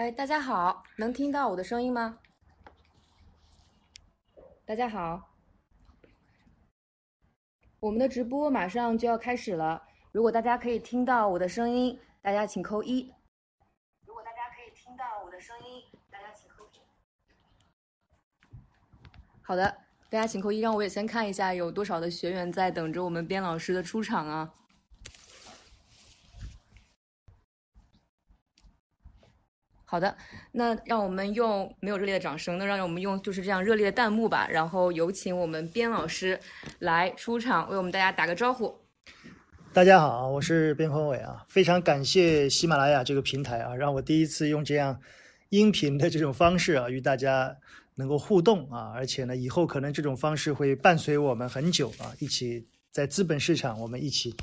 哎，大家好，能听到我的声音吗？大家好，我们的直播马上就要开始了。如果大家可以听到我的声音，大家请扣一。如果大家可以听到我的声音，大家请扣一。好的，大家请扣一，让我也先看一下有多少的学员在等着我们边老师的出场啊。好的，那让我们用没有热烈的掌声，那让我们用就是这样热烈的弹幕吧。然后有请我们边老师来出场，为我们大家打个招呼。大家好，我是边宏伟啊，非常感谢喜马拉雅这个平台啊，让我第一次用这样音频的这种方式啊，与大家能够互动啊，而且呢，以后可能这种方式会伴随我们很久啊，一起在资本市场我们一起。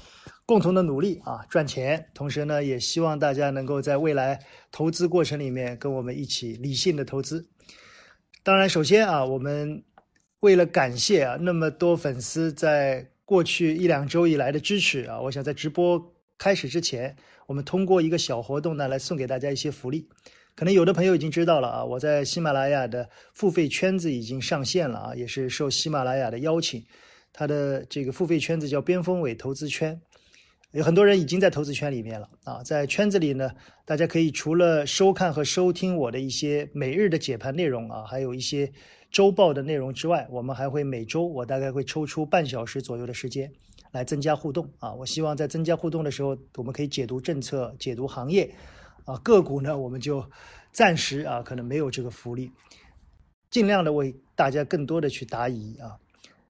共同的努力啊，赚钱。同时呢，也希望大家能够在未来投资过程里面跟我们一起理性的投资。当然，首先啊，我们为了感谢啊那么多粉丝在过去一两周以来的支持啊，我想在直播开始之前，我们通过一个小活动呢来送给大家一些福利。可能有的朋友已经知道了啊，我在喜马拉雅的付费圈子已经上线了啊，也是受喜马拉雅的邀请，它的这个付费圈子叫边锋伟投资圈。有很多人已经在投资圈里面了啊，在圈子里呢，大家可以除了收看和收听我的一些每日的解盘内容啊，还有一些周报的内容之外，我们还会每周我大概会抽出半小时左右的时间来增加互动啊。我希望在增加互动的时候，我们可以解读政策、解读行业啊，个股呢我们就暂时啊可能没有这个福利，尽量的为大家更多的去答疑啊。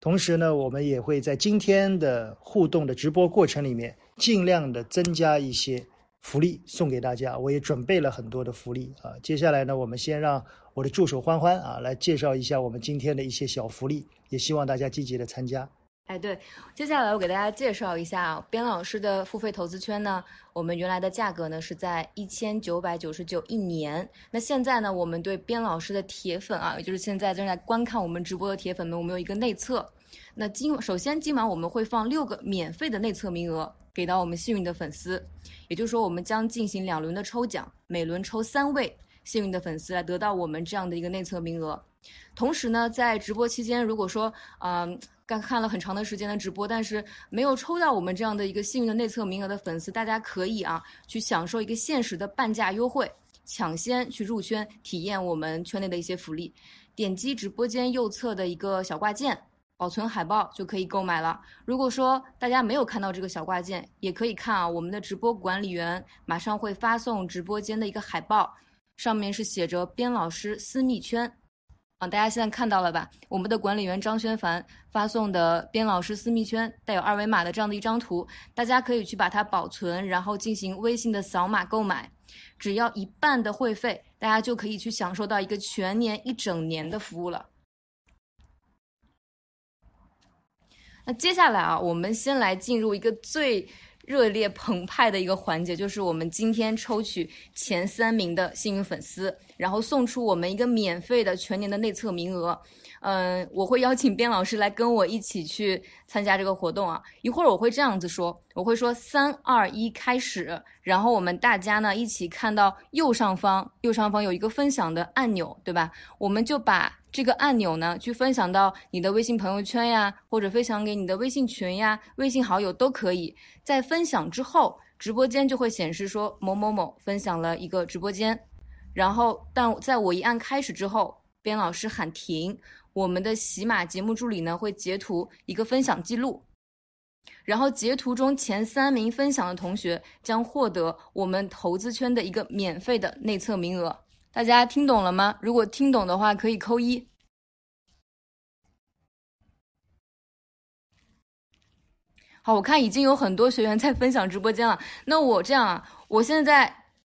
同时呢，我们也会在今天的互动的直播过程里面。尽量的增加一些福利送给大家，我也准备了很多的福利啊。接下来呢，我们先让我的助手欢欢啊来介绍一下我们今天的一些小福利，也希望大家积极的参加。哎，对，接下来我给大家介绍一下边老师的付费投资圈呢。我们原来的价格呢是在一千九百九十九一年，那现在呢，我们对边老师的铁粉啊，也就是现在正在观看我们直播的铁粉们，我们有一个内测。那今首先今晚我们会放六个免费的内测名额。给到我们幸运的粉丝，也就是说，我们将进行两轮的抽奖，每轮抽三位幸运的粉丝来得到我们这样的一个内测名额。同时呢，在直播期间，如果说嗯刚看了很长的时间的直播，但是没有抽到我们这样的一个幸运的内测名额的粉丝，大家可以啊去享受一个限时的半价优惠，抢先去入圈体验我们圈内的一些福利。点击直播间右侧的一个小挂件。保存海报就可以购买了。如果说大家没有看到这个小挂件，也可以看啊，我们的直播管理员马上会发送直播间的一个海报，上面是写着“边老师私密圈”，啊，大家现在看到了吧？我们的管理员张轩凡发送的“边老师私密圈”带有二维码的这样的一张图，大家可以去把它保存，然后进行微信的扫码购买，只要一半的会费，大家就可以去享受到一个全年一整年的服务了。那接下来啊，我们先来进入一个最热烈澎湃的一个环节，就是我们今天抽取前三名的幸运粉丝，然后送出我们一个免费的全年的内测名额。嗯，我会邀请边老师来跟我一起去参加这个活动啊。一会儿我会这样子说，我会说三二一开始，然后我们大家呢一起看到右上方，右上方有一个分享的按钮，对吧？我们就把这个按钮呢去分享到你的微信朋友圈呀，或者分享给你的微信群呀、微信好友都可以。在分享之后，直播间就会显示说某某某分享了一个直播间，然后但在我一按开始之后，边老师喊停。我们的喜马节目助理呢会截图一个分享记录，然后截图中前三名分享的同学将获得我们投资圈的一个免费的内测名额。大家听懂了吗？如果听懂的话可以扣一。好，我看已经有很多学员在分享直播间了。那我这样啊，我现在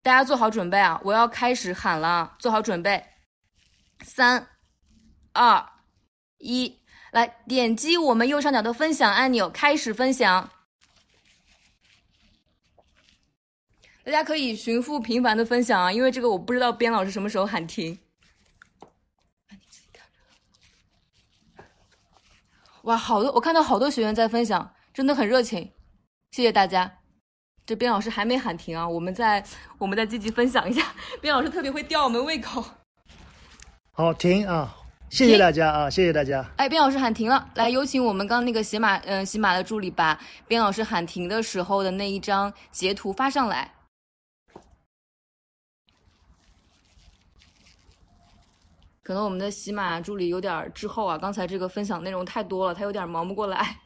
大家做好准备啊，我要开始喊了，做好准备，三。二一，来点击我们右上角的分享按钮，开始分享。大家可以寻复频繁的分享啊，因为这个我不知道边老师什么时候喊停。哇，好多我看到好多学员在分享，真的很热情，谢谢大家。这边老师还没喊停啊，我们再我们再积极分享一下。边老师特别会吊我们胃口。好，停啊！谢谢大家啊，谢谢大家。哎，边老师喊停了，来有请我们刚那个喜马嗯喜马的助理把边老师喊停的时候的那一张截图发上来。可能我们的喜马助理有点滞后啊，刚才这个分享内容太多了，他有点忙不过来。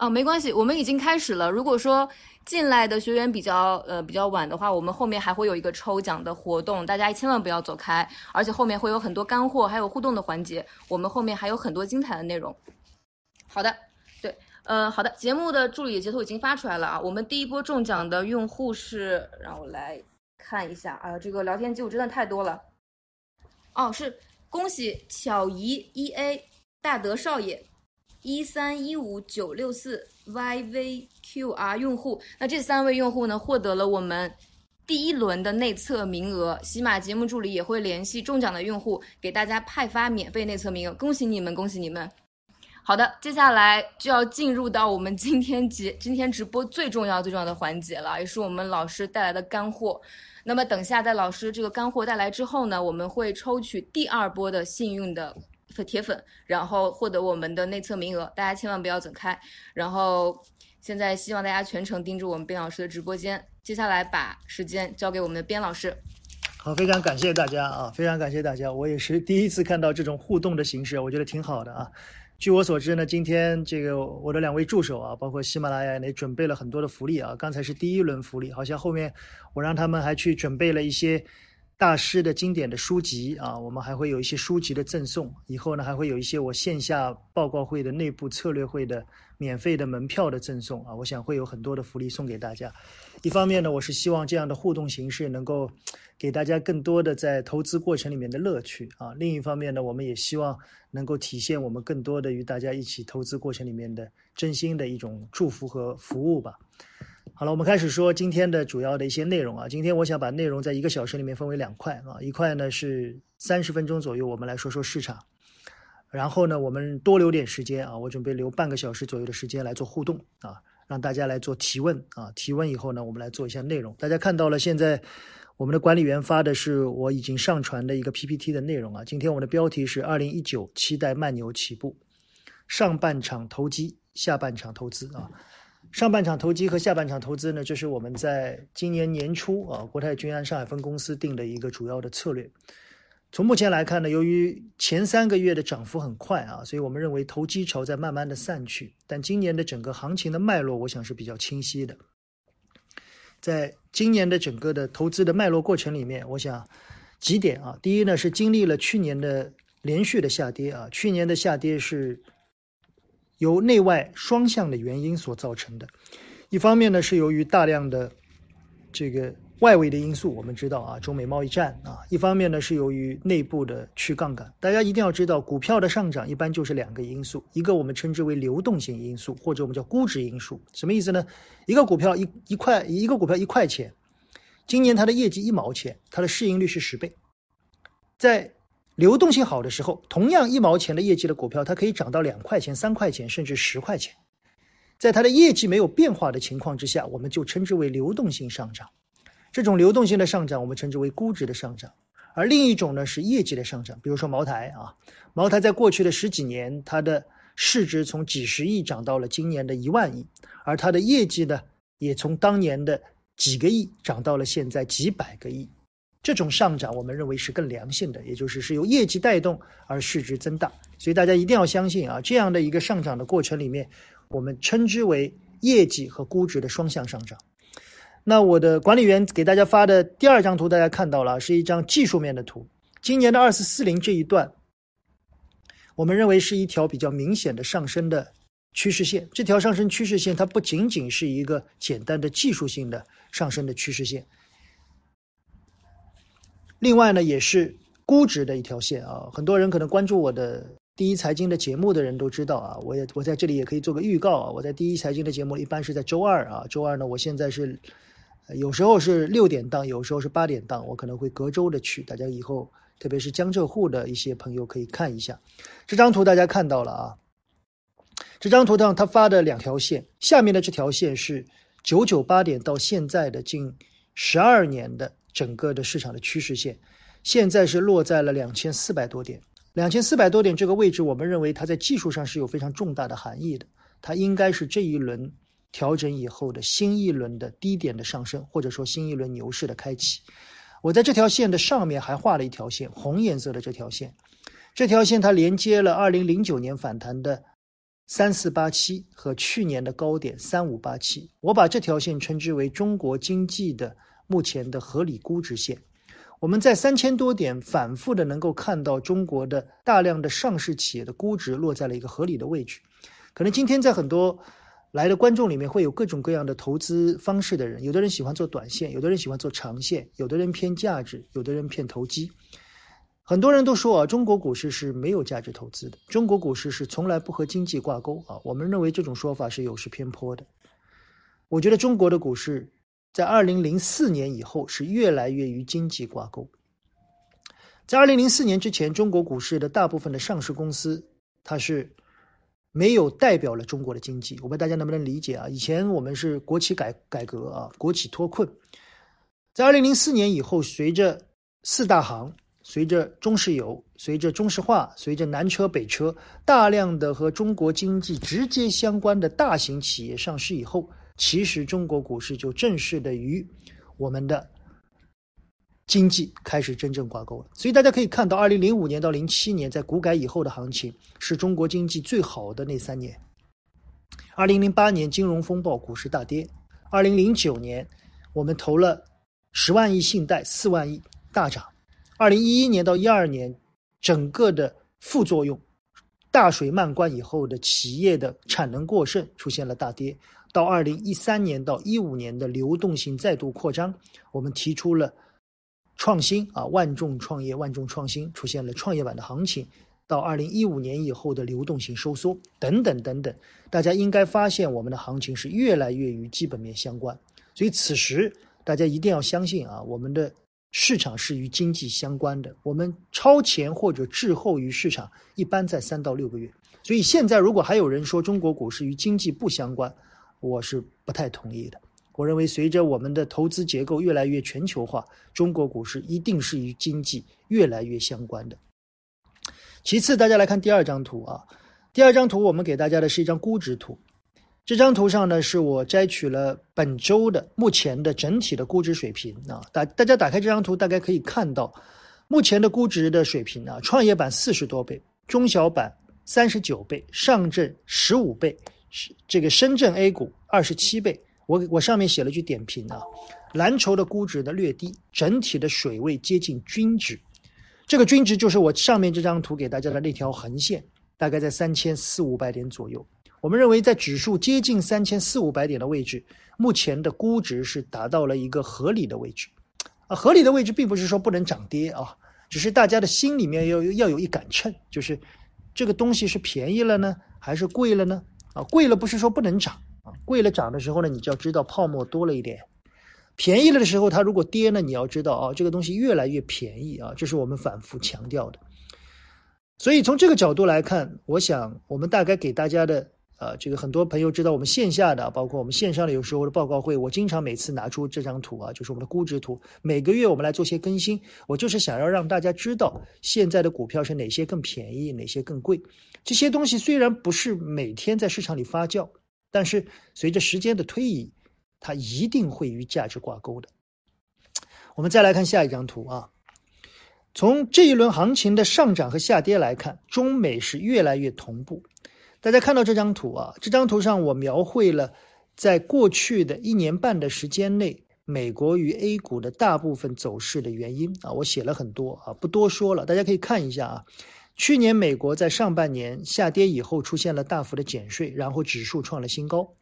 啊，没关系，我们已经开始了。如果说进来的学员比较呃比较晚的话，我们后面还会有一个抽奖的活动，大家千万不要走开，而且后面会有很多干货，还有互动的环节，我们后面还有很多精彩的内容。好的，对，呃，好的，节目的助理截图已经发出来了啊。我们第一波中奖的用户是，让我来看一下啊，这个聊天记录真的太多了。哦，是恭喜巧姨 E A 大德少爷。一三一五九六四 YVQR 用户，那这三位用户呢，获得了我们第一轮的内测名额。喜马节目助理也会联系中奖的用户，给大家派发免费内测名额。恭喜你们，恭喜你们！好的，接下来就要进入到我们今天节 今天直播最重要最重要的环节了，也是我们老师带来的干货。那么等下在老师这个干货带来之后呢，我们会抽取第二波的幸运的。铁粉，然后获得我们的内测名额，大家千万不要走开。然后现在希望大家全程盯住我们边老师的直播间。接下来把时间交给我们的边老师。好，非常感谢大家啊，非常感谢大家。我也是第一次看到这种互动的形式，我觉得挺好的啊。据我所知呢，今天这个我的两位助手啊，包括喜马拉雅也准备了很多的福利啊。刚才是第一轮福利，好像后面我让他们还去准备了一些。大师的经典的书籍啊，我们还会有一些书籍的赠送。以后呢，还会有一些我线下报告会的内部策略会的免费的门票的赠送啊。我想会有很多的福利送给大家。一方面呢，我是希望这样的互动形式能够给大家更多的在投资过程里面的乐趣啊。另一方面呢，我们也希望能够体现我们更多的与大家一起投资过程里面的真心的一种祝福和服务吧。好了，我们开始说今天的主要的一些内容啊。今天我想把内容在一个小时里面分为两块啊，一块呢是三十分钟左右，我们来说说市场。然后呢，我们多留点时间啊，我准备留半个小时左右的时间来做互动啊，让大家来做提问啊。提问以后呢，我们来做一下内容。大家看到了，现在我们的管理员发的是我已经上传的一个 PPT 的内容啊。今天我们的标题是二零一九期待慢牛起步，上半场投机，下半场投资啊。上半场投机和下半场投资呢，这是我们在今年年初啊，国泰君安上海分公司定的一个主要的策略。从目前来看呢，由于前三个月的涨幅很快啊，所以我们认为投机潮在慢慢的散去。但今年的整个行情的脉络，我想是比较清晰的。在今年的整个的投资的脉络过程里面，我想几点啊，第一呢是经历了去年的连续的下跌啊，去年的下跌是。由内外双向的原因所造成的，一方面呢是由于大量的这个外围的因素，我们知道啊，中美贸易战啊；一方面呢是由于内部的去杠杆。大家一定要知道，股票的上涨一般就是两个因素，一个我们称之为流动性因素，或者我们叫估值因素。什么意思呢？一个股票一一块，一个股票一块钱，今年它的业绩一毛钱，它的市盈率是十倍，在。流动性好的时候，同样一毛钱的业绩的股票，它可以涨到两块钱、三块钱，甚至十块钱。在它的业绩没有变化的情况之下，我们就称之为流动性上涨。这种流动性的上涨，我们称之为估值的上涨。而另一种呢，是业绩的上涨。比如说茅台啊，茅台在过去的十几年，它的市值从几十亿涨到了今年的一万亿，而它的业绩呢，也从当年的几个亿涨到了现在几百个亿。这种上涨，我们认为是更良性的，也就是是由业绩带动而市值增大。所以大家一定要相信啊，这样的一个上涨的过程里面，我们称之为业绩和估值的双向上涨。那我的管理员给大家发的第二张图，大家看到了，是一张技术面的图。今年的二四四零这一段，我们认为是一条比较明显的上升的趋势线。这条上升趋势线，它不仅仅是一个简单的技术性的上升的趋势线。另外呢，也是估值的一条线啊。很多人可能关注我的第一财经的节目的人都知道啊。我也我在这里也可以做个预告啊。我在第一财经的节目一般是在周二啊。周二呢，我现在是有时候是六点档，有时候是八点档，我可能会隔周的去。大家以后特别是江浙沪的一些朋友可以看一下这张图，大家看到了啊。这张图上他发的两条线，下面的这条线是九九八点到现在的近十二年的整个的市场的趋势线，现在是落在了两千四百多点。两千四百多点这个位置，我们认为它在技术上是有非常重大的含义的，它应该是这一轮调整以后的新一轮的低点的上升，或者说新一轮牛市的开启。我在这条线的上面还画了一条线，红颜色的这条线，这条线它连接了二零零九年反弹的三四八七和去年的高点三五八七。我把这条线称之为中国经济的目前的合理估值线。我们在三千多点反复的能够看到中国的大量的上市企业的估值落在了一个合理的位置。可能今天在很多来的观众里面会有各种各样的投资方式的人，有的人喜欢做短线，有的人喜欢做长线，有的人偏价值，有的人偏投机。很多人都说啊，中国股市是没有价值投资的，中国股市是从来不和经济挂钩啊。我们认为这种说法是有失偏颇的。我觉得中国的股市。在二零零四年以后，是越来越与经济挂钩。在二零零四年之前，中国股市的大部分的上市公司，它是没有代表了中国的经济。我不知道大家能不能理解啊？以前我们是国企改改革啊，国企脱困。在二零零四年以后，随着四大行、随着中石油、随着中石化、随着南车北车，大量的和中国经济直接相关的大型企业上市以后。其实中国股市就正式的与我们的经济开始真正挂钩了。所以大家可以看到，二零零五年到零七年在股改以后的行情是中国经济最好的那三年。二零零八年金融风暴，股市大跌；二零零九年我们投了十万亿信贷，四万亿大涨；二零一一年到一二年，整个的副作用大水漫灌以后的企业的产能过剩出现了大跌。到二零一三年到一五年的流动性再度扩张，我们提出了创新啊，万众创业，万众创新，出现了创业板的行情。到二零一五年以后的流动性收缩等等等等，大家应该发现我们的行情是越来越与基本面相关。所以此时大家一定要相信啊，我们的市场是与经济相关的，我们超前或者滞后于市场一般在三到六个月。所以现在如果还有人说中国股市与经济不相关，我是不太同意的。我认为，随着我们的投资结构越来越全球化，中国股市一定是与经济越来越相关的。其次，大家来看第二张图啊。第二张图，我们给大家的是一张估值图。这张图上呢，是我摘取了本周的目前的整体的估值水平啊。大大家打开这张图，大概可以看到目前的估值的水平啊。创业板四十多倍，中小板三十九倍，上证十五倍。是这个深圳 A 股二十七倍，我我上面写了句点评啊，蓝筹的估值呢略低，整体的水位接近均值，这个均值就是我上面这张图给大家的那条横线，大概在三千四五百点左右。我们认为在指数接近三千四五百点的位置，目前的估值是达到了一个合理的位置，啊，合理的位置并不是说不能涨跌啊，只是大家的心里面要要有一杆秤，就是这个东西是便宜了呢，还是贵了呢？啊，贵了不是说不能涨啊，贵了涨的时候呢，你就要知道泡沫多了一点；便宜了的时候，它如果跌呢，你要知道啊，这个东西越来越便宜啊，这是我们反复强调的。所以从这个角度来看，我想我们大概给大家的。呃，这个很多朋友知道，我们线下的，包括我们线上的，有时候的报告会，我经常每次拿出这张图啊，就是我们的估值图。每个月我们来做些更新，我就是想要让大家知道现在的股票是哪些更便宜，哪些更贵。这些东西虽然不是每天在市场里发酵，但是随着时间的推移，它一定会与价值挂钩的。我们再来看下一张图啊，从这一轮行情的上涨和下跌来看，中美是越来越同步。大家看到这张图啊，这张图上我描绘了在过去的一年半的时间内，美国与 A 股的大部分走势的原因啊，我写了很多啊，不多说了，大家可以看一下啊。去年美国在上半年下跌以后出现了大幅的减税，然后指数创了新高，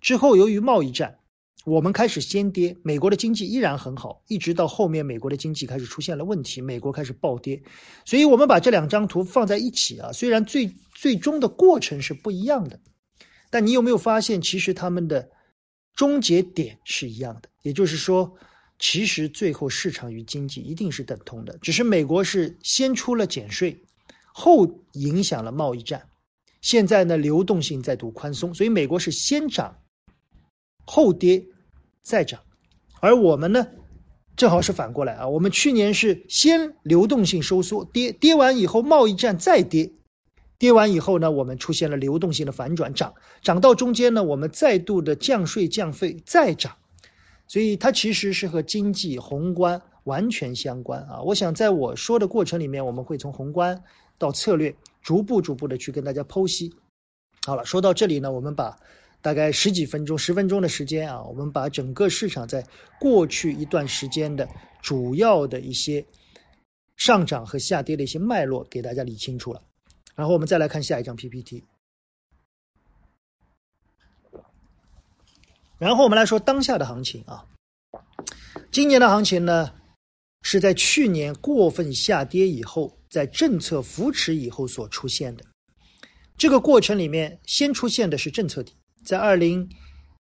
之后由于贸易战。我们开始先跌，美国的经济依然很好，一直到后面美国的经济开始出现了问题，美国开始暴跌。所以，我们把这两张图放在一起啊，虽然最最终的过程是不一样的，但你有没有发现，其实他们的终结点是一样的？也就是说，其实最后市场与经济一定是等同的，只是美国是先出了减税，后影响了贸易战。现在呢流动性再度宽松，所以美国是先涨后跌再涨，而我们呢正好是反过来啊，我们去年是先流动性收缩跌，跌完以后贸易战再跌。跌完以后呢，我们出现了流动性的反转，涨涨到中间呢，我们再度的降税降费再涨，所以它其实是和经济宏观完全相关啊。我想在我说的过程里面，我们会从宏观到策略，逐步逐步的去跟大家剖析。好了，说到这里呢，我们把大概十几分钟、十分钟的时间啊，我们把整个市场在过去一段时间的主要的一些上涨和下跌的一些脉络给大家理清楚了。然后我们再来看下一张 PPT，然后我们来说当下的行情啊。今年的行情呢，是在去年过分下跌以后，在政策扶持以后所出现的。这个过程里面，先出现的是政策底，在二零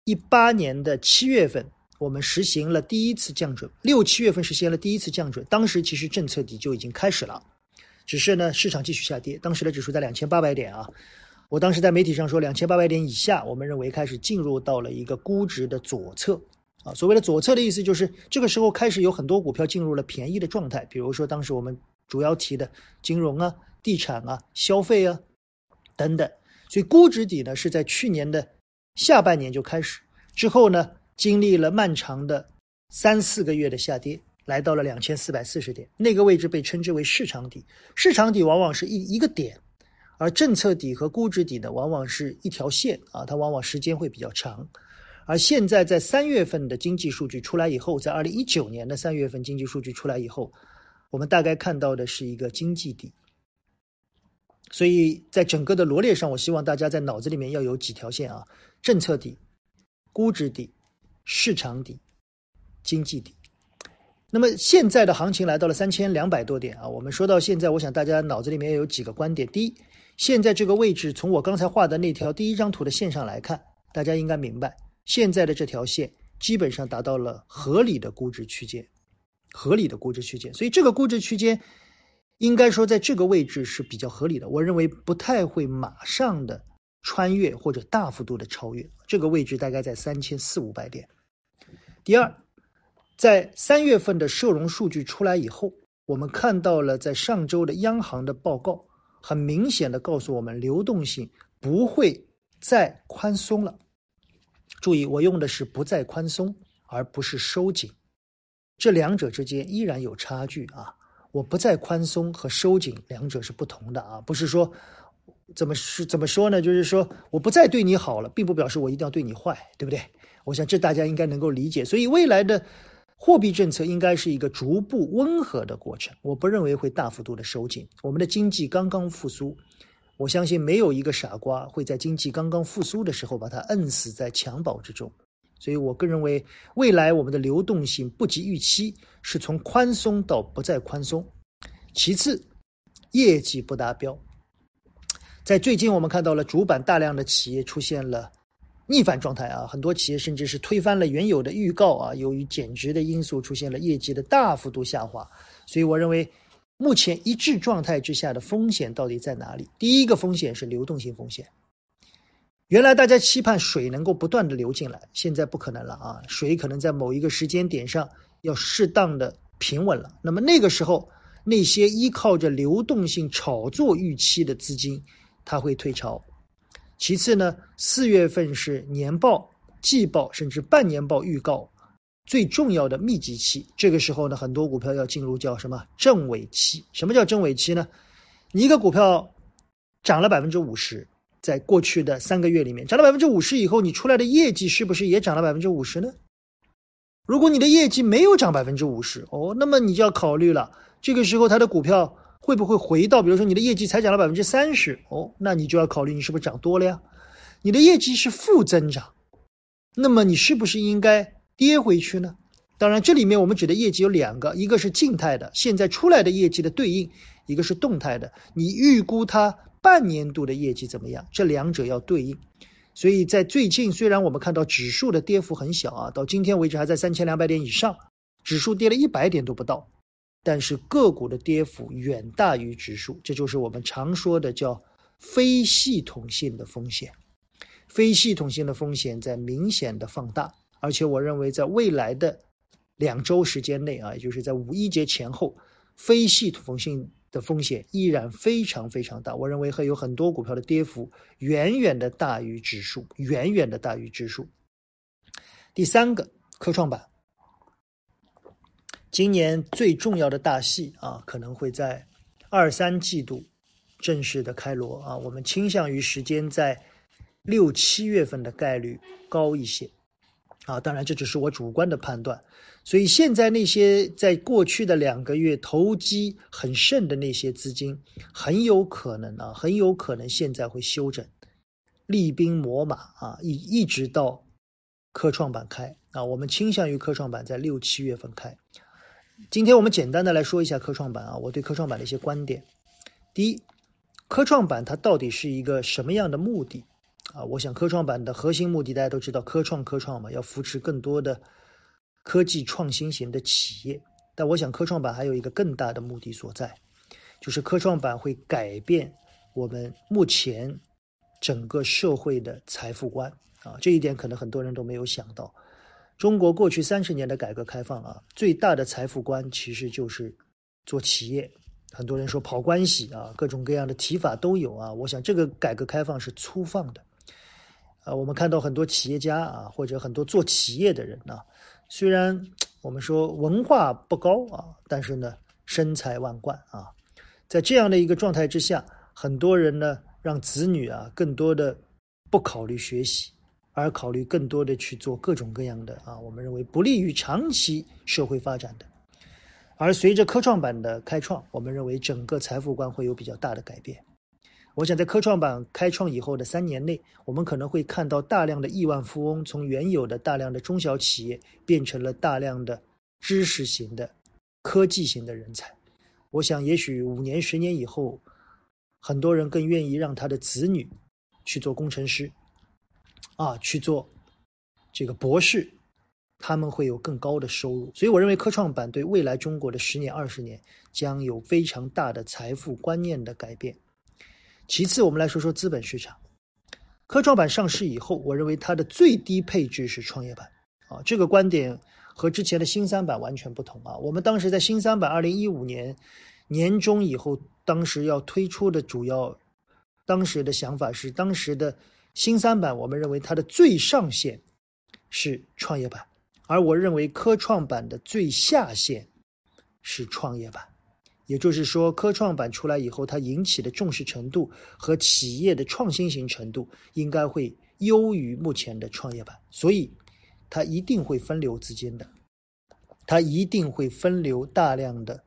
一八年的七月份，我们实行了第一次降准，六七月份实现了第一次降准，当时其实政策底就已经开始了。只是呢，市场继续下跌，当时的指数在两千八百点啊。我当时在媒体上说，两千八百点以下，我们认为开始进入到了一个估值的左侧啊。所谓的左侧的意思就是，这个时候开始有很多股票进入了便宜的状态，比如说当时我们主要提的金融啊、地产啊、消费啊等等。所以估值底呢是在去年的下半年就开始，之后呢经历了漫长的三四个月的下跌。来到了两千四百四十点，那个位置被称之为市场底。市场底往往是一一个点，而政策底和估值底呢，往往是一条线啊，它往往时间会比较长。而现在在三月份的经济数据出来以后，在二零一九年的三月份经济数据出来以后，我们大概看到的是一个经济底。所以在整个的罗列上，我希望大家在脑子里面要有几条线啊：政策底、估值底、市场底、经济底。那么现在的行情来到了三千两百多点啊，我们说到现在，我想大家脑子里面有几个观点。第一，现在这个位置从我刚才画的那条第一张图的线上来看，大家应该明白，现在的这条线基本上达到了合理的估值区间，合理的估值区间。所以这个估值区间应该说在这个位置是比较合理的，我认为不太会马上的穿越或者大幅度的超越这个位置，大概在三千四五百点。第二。在三月份的社融数据出来以后，我们看到了在上周的央行的报告，很明显的告诉我们，流动性不会再宽松了。注意，我用的是不再宽松，而不是收紧，这两者之间依然有差距啊！我不再宽松和收紧两者是不同的啊，不是说怎么是怎么说呢？就是说我不再对你好了，并不表示我一定要对你坏，对不对？我想这大家应该能够理解。所以未来的。货币政策应该是一个逐步温和的过程，我不认为会大幅度的收紧。我们的经济刚刚复苏，我相信没有一个傻瓜会在经济刚刚复苏的时候把它摁死在襁褓之中。所以我个人认为，未来我们的流动性不及预期，是从宽松到不再宽松。其次，业绩不达标，在最近我们看到了主板大量的企业出现了。逆反状态啊，很多企业甚至是推翻了原有的预告啊，由于减值的因素出现了业绩的大幅度下滑，所以我认为目前一致状态之下的风险到底在哪里？第一个风险是流动性风险。原来大家期盼水能够不断的流进来，现在不可能了啊，水可能在某一个时间点上要适当的平稳了。那么那个时候，那些依靠着流动性炒作预期的资金，它会退潮。其次呢，四月份是年报、季报甚至半年报预告最重要的密集期。这个时候呢，很多股票要进入叫什么正尾期？什么叫正尾期呢？你一个股票涨了百分之五十，在过去的三个月里面涨了百分之五十以后，你出来的业绩是不是也涨了百分之五十呢？如果你的业绩没有涨百分之五十，哦，那么你就要考虑了，这个时候它的股票。会不会回到，比如说你的业绩才涨了百分之三十哦，那你就要考虑你是不是涨多了呀？你的业绩是负增长，那么你是不是应该跌回去呢？当然，这里面我们指的业绩有两个，一个是静态的，现在出来的业绩的对应；一个是动态的，你预估它半年度的业绩怎么样？这两者要对应。所以在最近，虽然我们看到指数的跌幅很小啊，到今天为止还在三千两百点以上，指数跌了一百点都不到。但是个股的跌幅远大于指数，这就是我们常说的叫非系统性的风险，非系统性的风险在明显的放大，而且我认为在未来的两周时间内啊，也就是在五一节前后，非系统性的风险依然非常非常大。我认为会有很多股票的跌幅远远的大于指数，远远的大于指数。第三个，科创板，今年最重要的大戏啊，可能会在二三季度。正式的开锣啊，我们倾向于时间在六七月份的概率高一些啊，当然这只是我主观的判断。所以现在那些在过去的两个月投机很盛的那些资金，很有可能啊，很有可能现在会休整，厉兵秣马啊，一一直到科创板开啊，我们倾向于科创板在六七月份开。今天我们简单的来说一下科创板啊，我对科创板的一些观点，第一。科创板它到底是一个什么样的目的啊？我想科创板的核心目的大家都知道，科创科创嘛，要扶持更多的科技创新型的企业。但我想科创板还有一个更大的目的所在，就是科创板会改变我们目前整个社会的财富观啊。这一点可能很多人都没有想到。中国过去三十年的改革开放啊，最大的财富观其实就是做企业。很多人说跑关系啊，各种各样的提法都有啊。我想这个改革开放是粗放的，啊，我们看到很多企业家啊，或者很多做企业的人呢，虽然我们说文化不高啊，但是呢身财万贯啊。在这样的一个状态之下，很多人呢让子女啊更多的不考虑学习，而考虑更多的去做各种各样的啊，我们认为不利于长期社会发展的。而随着科创板的开创，我们认为整个财富观会有比较大的改变。我想在科创板开创以后的三年内，我们可能会看到大量的亿万富翁从原有的大量的中小企业变成了大量的知识型的科技型的人才。我想，也许五年、十年以后，很多人更愿意让他的子女去做工程师，啊，去做这个博士。他们会有更高的收入，所以我认为科创板对未来中国的十年、二十年将有非常大的财富观念的改变。其次，我们来说说资本市场。科创板上市以后，我认为它的最低配置是创业板啊，这个观点和之前的新三板完全不同啊。我们当时在新三板二零一五年年中以后，当时要推出的主要当时的想法是，当时的新三板，我们认为它的最上限是创业板。而我认为科创板的最下限是创业板，也就是说，科创板出来以后，它引起的重视程度和企业的创新型程度应该会优于目前的创业板，所以它一定会分流资金的，它一定会分流大量的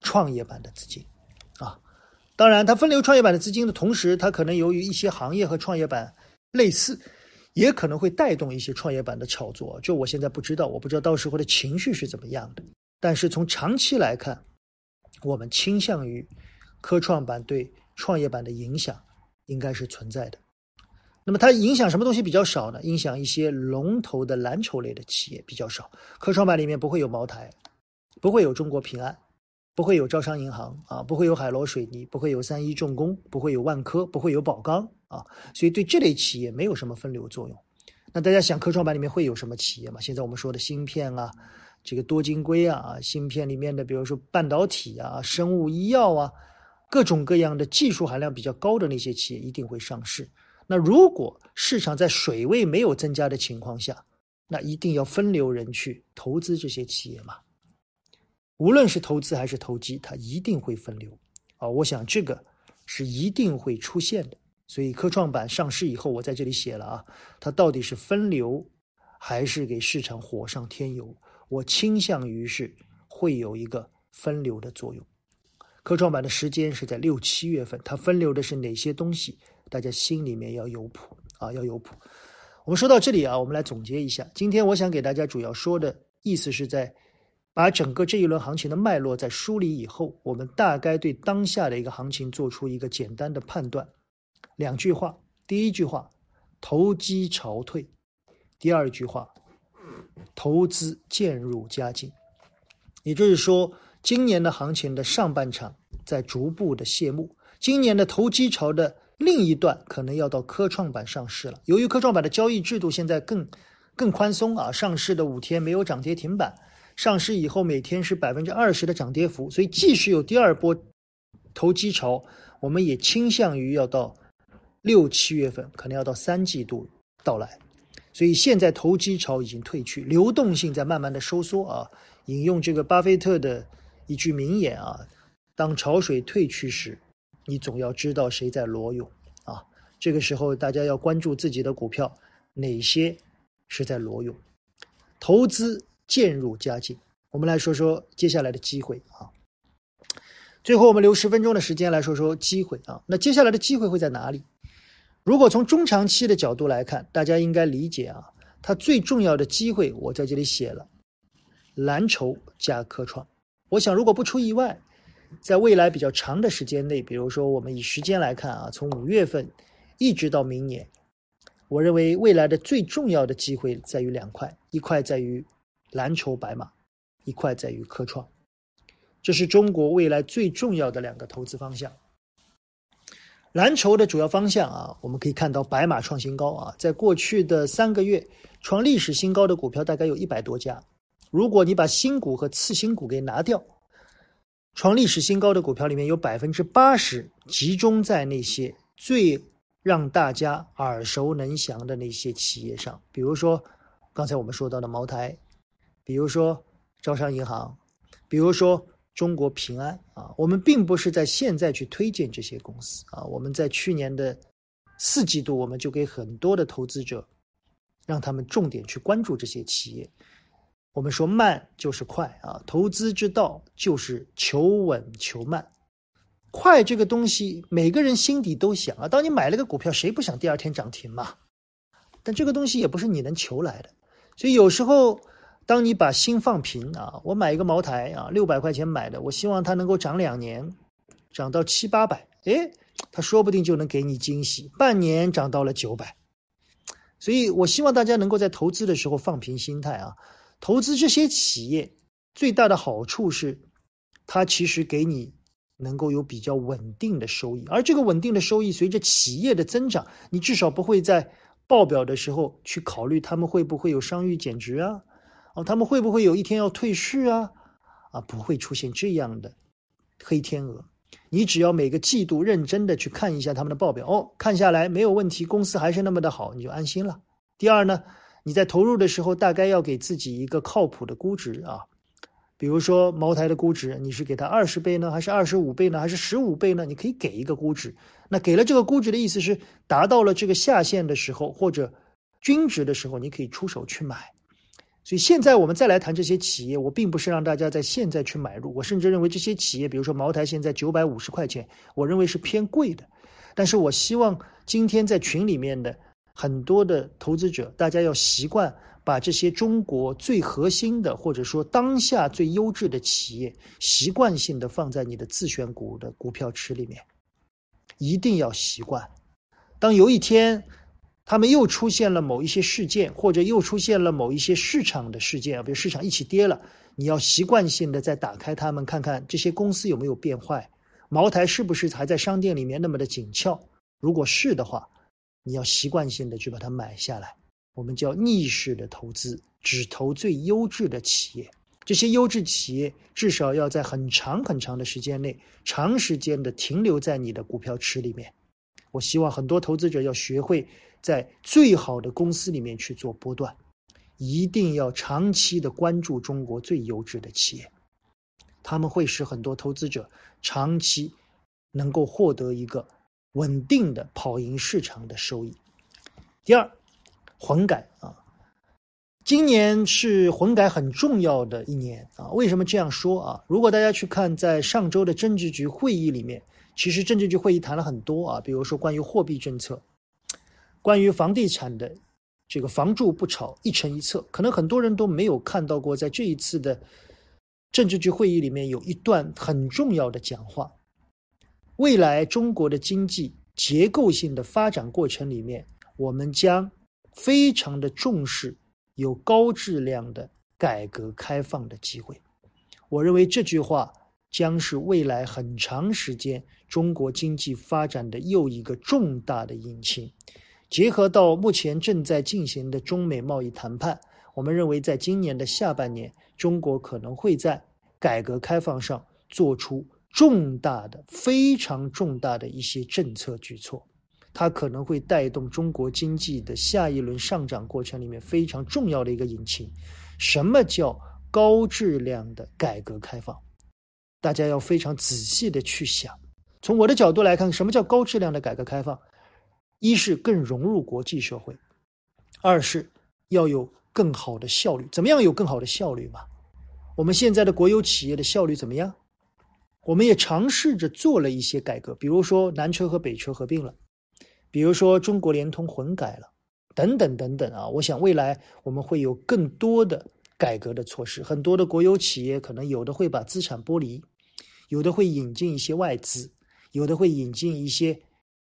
创业板的资金。当然，它分流创业板的资金的同时，它可能由于一些行业和创业板类似。也可能会带动一些创业板的炒作，就我现在不知道，我不知道到时候的情绪是怎么样的。但是从长期来看，我们倾向于科创板对创业板的影响应该是存在的。那么它影响什么东西比较少呢？影响一些龙头的蓝筹类的企业比较少。科创板里面不会有茅台，不会有中国平安。不会有招商银行啊，不会有海螺水泥，不会有三一重工，不会有万科，不会有宝钢啊，所以对这类企业没有什么分流作用。那大家想，科创板里面会有什么企业吗？现在我们说的芯片啊，这个多晶硅啊，芯片里面的，比如说半导体啊、生物医药啊，各种各样的技术含量比较高的那些企业一定会上市。那如果市场在水位没有增加的情况下，那一定要分流人去投资这些企业嘛？无论是投资还是投机，它一定会分流啊！我想这个是一定会出现的。所以科创板上市以后，我在这里写了啊，它到底是分流还是给市场火上添油？我倾向于是会有一个分流的作用。科创板的时间是在六七月份，它分流的是哪些东西？大家心里面要有谱啊，要有谱。我们说到这里啊，我们来总结一下，今天我想给大家主要说的意思是在。把整个这一轮行情的脉络在梳理以后，我们大概对当下的一个行情做出一个简单的判断。两句话：第一句话，投机潮退；第二句话，投资渐入佳境。也就是说，今年的行情的上半场在逐步的谢幕，今年的投机潮的另一段可能要到科创板上市了。由于科创板的交易制度现在更更宽松啊，上市的五天没有涨跌停板，上市以后每天是百分之二十的涨跌幅，所以即使有第二波投机潮，我们也倾向于要到六七月份，可能要到三季度到来。所以现在投机潮已经退去，流动性在慢慢的收缩啊。引用这个巴菲特的一句名言啊，当潮水退去时。你总要知道谁在裸泳啊！这个时候，大家要关注自己的股票，哪些是在裸泳？投资渐入佳境。我们来说说接下来的机会啊。最后，我们留十分钟的时间来说说机会啊。那接下来的机会会在哪里？如果从中长期的角度来看，大家应该理解啊，它最重要的机会我在这里写了：蓝筹加科创。我想，如果不出意外。在未来比较长的时间内，比如说我们以时间来看啊，从五月份一直到明年，我认为未来的最重要的机会在于两块：一块在于蓝筹白马，一块在于科创。这是中国未来最重要的两个投资方向。蓝筹的主要方向啊，我们可以看到白马创新高啊，在过去的三个月创历史新高的股票大概有一百多家。如果你把新股和次新股给拿掉，创历史新高的股票里面有百分之八十集中在那些最让大家耳熟能详的那些企业上，比如说刚才我们说到的茅台，比如说招商银行，比如说中国平安啊。我们并不是在现在去推荐这些公司啊，我们在去年的四季度我们就给很多的投资者，让他们重点去关注这些企业。我们说慢就是快啊，投资之道就是求稳求慢。快这个东西，每个人心底都想啊。当你买了个股票，谁不想第二天涨停嘛？但这个东西也不是你能求来的。所以有时候，当你把心放平啊，我买一个茅台啊，六百块钱买的，我希望它能够涨两年，涨到七八百，诶，它说不定就能给你惊喜，半年涨到了九百。所以我希望大家能够在投资的时候放平心态啊。投资这些企业最大的好处是，它其实给你能够有比较稳定的收益，而这个稳定的收益随着企业的增长，你至少不会在报表的时候去考虑他们会不会有商誉减值啊，哦，他们会不会有一天要退市啊，啊，不会出现这样的黑天鹅。你只要每个季度认真的去看一下他们的报表，哦，看下来没有问题，公司还是那么的好，你就安心了。第二呢？你在投入的时候，大概要给自己一个靠谱的估值啊，比如说茅台的估值，你是给它二十倍呢，还是二十五倍呢，还是十五倍呢？你可以给一个估值。那给了这个估值的意思是，达到了这个下限的时候，或者均值的时候，你可以出手去买。所以现在我们再来谈这些企业，我并不是让大家在现在去买入，我甚至认为这些企业，比如说茅台现在九百五十块钱，我认为是偏贵的。但是我希望今天在群里面的。很多的投资者，大家要习惯把这些中国最核心的，或者说当下最优质的企业，习惯性的放在你的自选股的股票池里面，一定要习惯。当有一天他们又出现了某一些事件，或者又出现了某一些市场的事件，比如市场一起跌了，你要习惯性的再打开它们，看看这些公司有没有变坏，茅台是不是还在商店里面那么的紧俏？如果是的话。你要习惯性的去把它买下来，我们叫逆势的投资，只投最优质的企业。这些优质企业至少要在很长很长的时间内，长时间的停留在你的股票池里面。我希望很多投资者要学会在最好的公司里面去做波段，一定要长期的关注中国最优质的企业，他们会使很多投资者长期能够获得一个。稳定的跑赢市场的收益。第二，混改啊，今年是混改很重要的一年啊。为什么这样说啊？如果大家去看在上周的政治局会议里面，其实政治局会议谈了很多啊，比如说关于货币政策，关于房地产的这个“房住不炒，一城一策”，可能很多人都没有看到过，在这一次的政治局会议里面有一段很重要的讲话。未来中国的经济结构性的发展过程里面，我们将非常的重视有高质量的改革开放的机会。我认为这句话将是未来很长时间中国经济发展的又一个重大的引擎。结合到目前正在进行的中美贸易谈判，我们认为在今年的下半年，中国可能会在改革开放上做出重大的、非常重大的一些政策举措，它可能会带动中国经济的下一轮上涨过程里面非常重要的一个引擎。什么叫高质量的改革开放？大家要非常仔细的去想。从我的角度来看，什么叫高质量的改革开放？一是更融入国际社会，二是要有更好的效率。怎么样有更好的效率嘛？我们现在的国有企业的效率怎么样？我们也尝试着做了一些改革，比如说南车和北车合并了，比如说中国联通混改了，等等等等啊！我想未来我们会有更多的改革的措施。很多的国有企业可能有的会把资产剥离，有的会引进一些外资，有的会引进一些。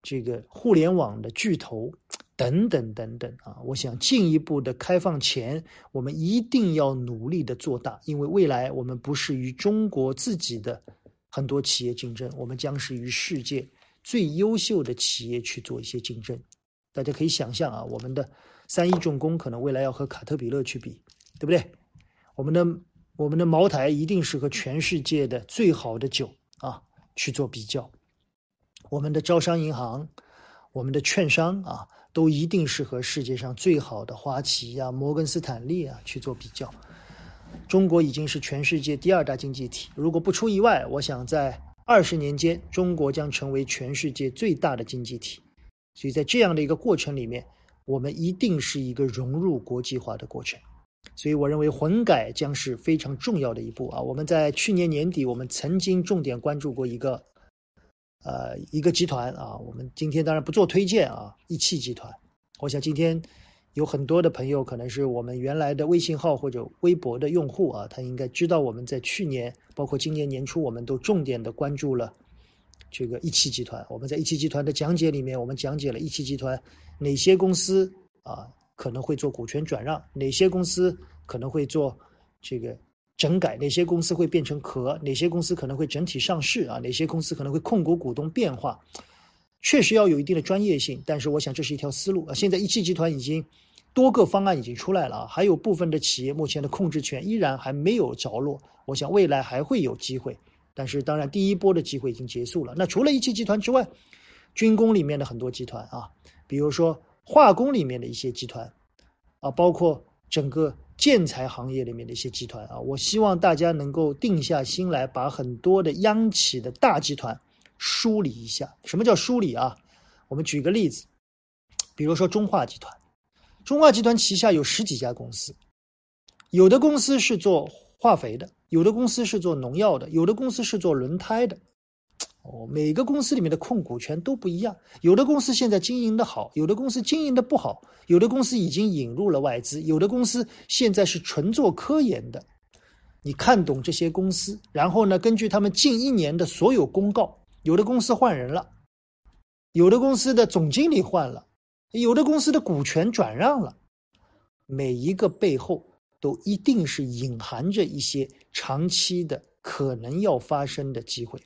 这个互联网的巨头等等等等啊，我想进一步的开放前，我们一定要努力的做大，因为未来我们不是与中国自己的很多企业竞争，我们将是与世界最优秀的企业去做一些竞争。大家可以想象啊，我们的三一重工可能未来要和卡特彼勒去比，对不对？我们的我们的茅台一定是和全世界的最好的酒啊去做比较。我们的招商银行，我们的券商啊，都一定是和世界上最好的花旗啊、摩根斯坦利啊去做比较。中国已经是全世界第二大经济体，如果不出意外，我想在二十年间，中国将成为全世界最大的经济体。所以在这样的一个过程里面，我们一定是一个融入国际化的过程。所以我认为混改将是非常重要的一步啊！我们在去年年底，我们曾经重点关注过一个。呃，一个集团啊，我们今天当然不做推荐啊。一汽集团，我想今天有很多的朋友可能是我们原来的微信号或者微博的用户啊，他应该知道我们在去年，包括今年年初，我们都重点的关注了这个一汽集团。我们在一汽集团的讲解里面，我们讲解了一汽集团哪些公司啊可能会做股权转让，哪些公司可能会做这个。整改哪些公司会变成壳？哪些公司可能会整体上市啊？哪些公司可能会控股股东变化？确实要有一定的专业性，但是我想这是一条思路啊。现在一汽集团已经多个方案已经出来了啊，还有部分的企业目前的控制权依然还没有着落。我想未来还会有机会，但是当然第一波的机会已经结束了。那除了一汽集团之外，军工里面的很多集团啊，比如说化工里面的一些集团啊，包括整个。建材行业里面的一些集团啊，我希望大家能够定下心来，把很多的央企的大集团梳理一下。什么叫梳理啊？我们举个例子，比如说中化集团，中化集团旗下有十几家公司，有的公司是做化肥的，有的公司是做农药的，有的公司是做轮胎的。哦，每个公司里面的控股权都不一样，有的公司现在经营的好，有的公司经营的不好，有的公司已经引入了外资，有的公司现在是纯做科研的。你看懂这些公司，然后呢，根据他们近一年的所有公告，有的公司换人了，有的公司的总经理换了，有的公司的股权转让了，每一个背后都一定是隐含着一些长期的可能要发生的机会。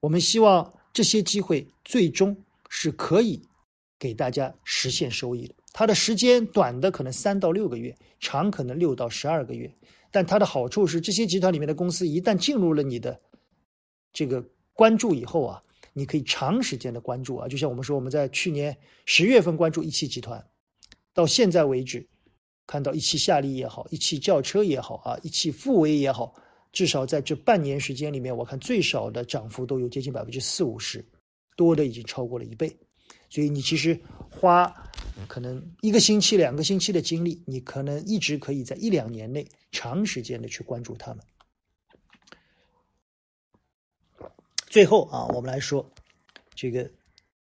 我们希望这些机会最终是可以给大家实现收益的。它的时间短的可能三到六个月，长可能六到十二个月。但它的好处是，这些集团里面的公司一旦进入了你的这个关注以后啊，你可以长时间的关注啊。就像我们说，我们在去年十月份关注一汽集团，到现在为止，看到一汽夏利也好，一汽轿车也好啊，一汽富威也好。至少在这半年时间里面，我看最少的涨幅都有接近百分之四五十，多的已经超过了一倍。所以你其实花可能一个星期、两个星期的精力，你可能一直可以在一两年内长时间的去关注他们。最后啊，我们来说这个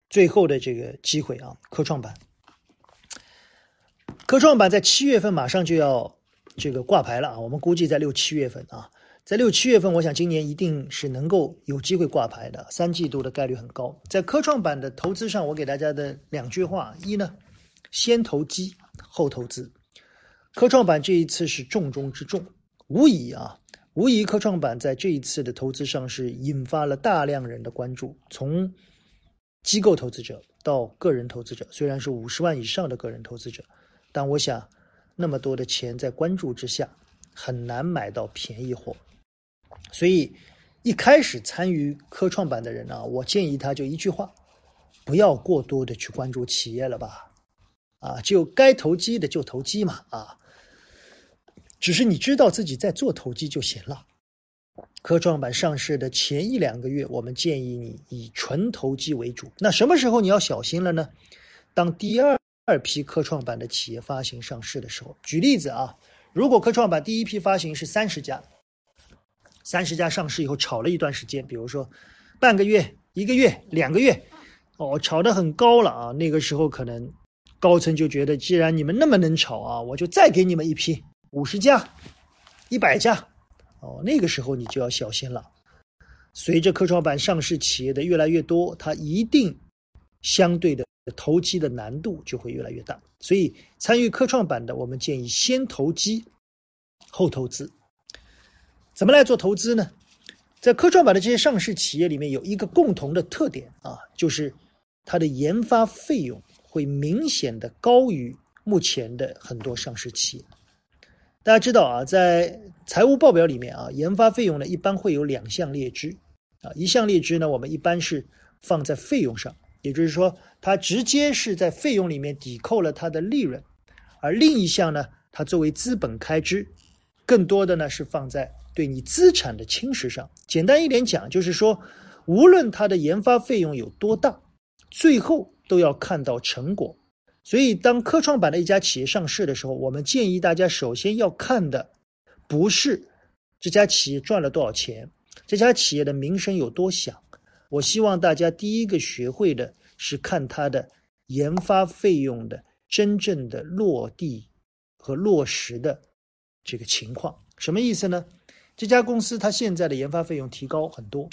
最后的这个机会啊，科创板。科创板在七月份马上就要这个挂牌了啊，我们估计在六七月份啊。在六七月份，我想今年一定是能够有机会挂牌的，三季度的概率很高。在科创板的投资上，我给大家的两句话：一呢，先投机后投资。科创板这一次是重中之重，无疑啊，无疑科创板在这一次的投资上是引发了大量人的关注，从机构投资者到个人投资者，虽然是五十万以上的个人投资者，但我想那么多的钱在关注之下，很难买到便宜货。所以一开始参与科创板的人啊，我建议他就一句话：不要过多的去关注企业了吧，啊，就该投机的就投机嘛，啊，只是你知道自己在做投机就行了。科创板上市的前一两个月，我们建议你以纯投机为主。那什么时候你要小心了呢？当第二二批科创板的企业发行上市的时候，举例子啊，如果科创板第一批发行是三十家，三十家上市以后炒了一段时间，比如说半个月、一个月、两个月，哦，炒得很高了啊，那个时候可能高层就觉得，既然你们那么能炒啊，我就再给你们一批五十家、一百家。哦，那个时候你就要小心了。随着科创板上市企业的越来越多，它一定相对的投机的难度就会越来越大。所以参与科创板的，我们建议先投机后投资。怎么来做投资呢？在科创板的这些上市企业里面，有一个共同的特点啊，就是它的研发费用会明显的高于目前的很多上市企业。大家知道啊，在财务报表里面啊，研发费用呢一般会有两项列支啊，一项列支呢我们一般是放在费用上，也就是说它直接是在费用里面抵扣了它的利润，而另一项呢，它作为资本开支，更多的呢是放在对你资产的侵蚀上。简单一点讲，就是说无论它的研发费用有多大，最后都要看到成果。所以，当科创板的一家企业上市的时候，我们建议大家首先要看的，不是这家企业赚了多少钱，这家企业的名声有多响。我希望大家第一个学会的是看它的研发费用的真正的落地和落实的这个情况。什么意思呢？这家公司它现在的研发费用提高很多，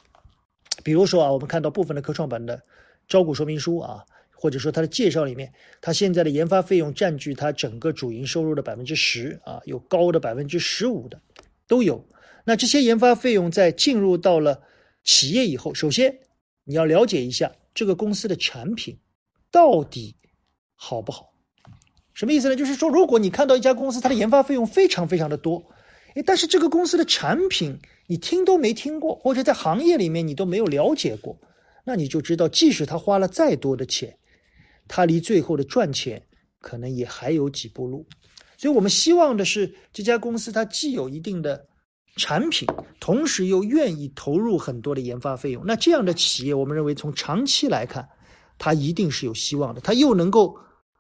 比如说啊，我们看到部分的科创板的招股说明书啊。或者说它的介绍里面，它现在的研发费用占据它整个主营收入的百分之十啊，有高的百分之十五的都有。那这些研发费用在进入到了企业以后，首先你要了解一下这个公司的产品到底好不好？什么意思呢？就是说，如果你看到一家公司它的研发费用非常非常的多，诶，但是这个公司的产品你听都没听过，或者在行业里面你都没有了解过，那你就知道，即使他花了再多的钱。他离最后的赚钱可能也还有几步路，所以我们希望的是这家公司它既有一定的产品，同时又愿意投入很多的研发费用。那这样的企业，我们认为从长期来看，它一定是有希望的。它又能够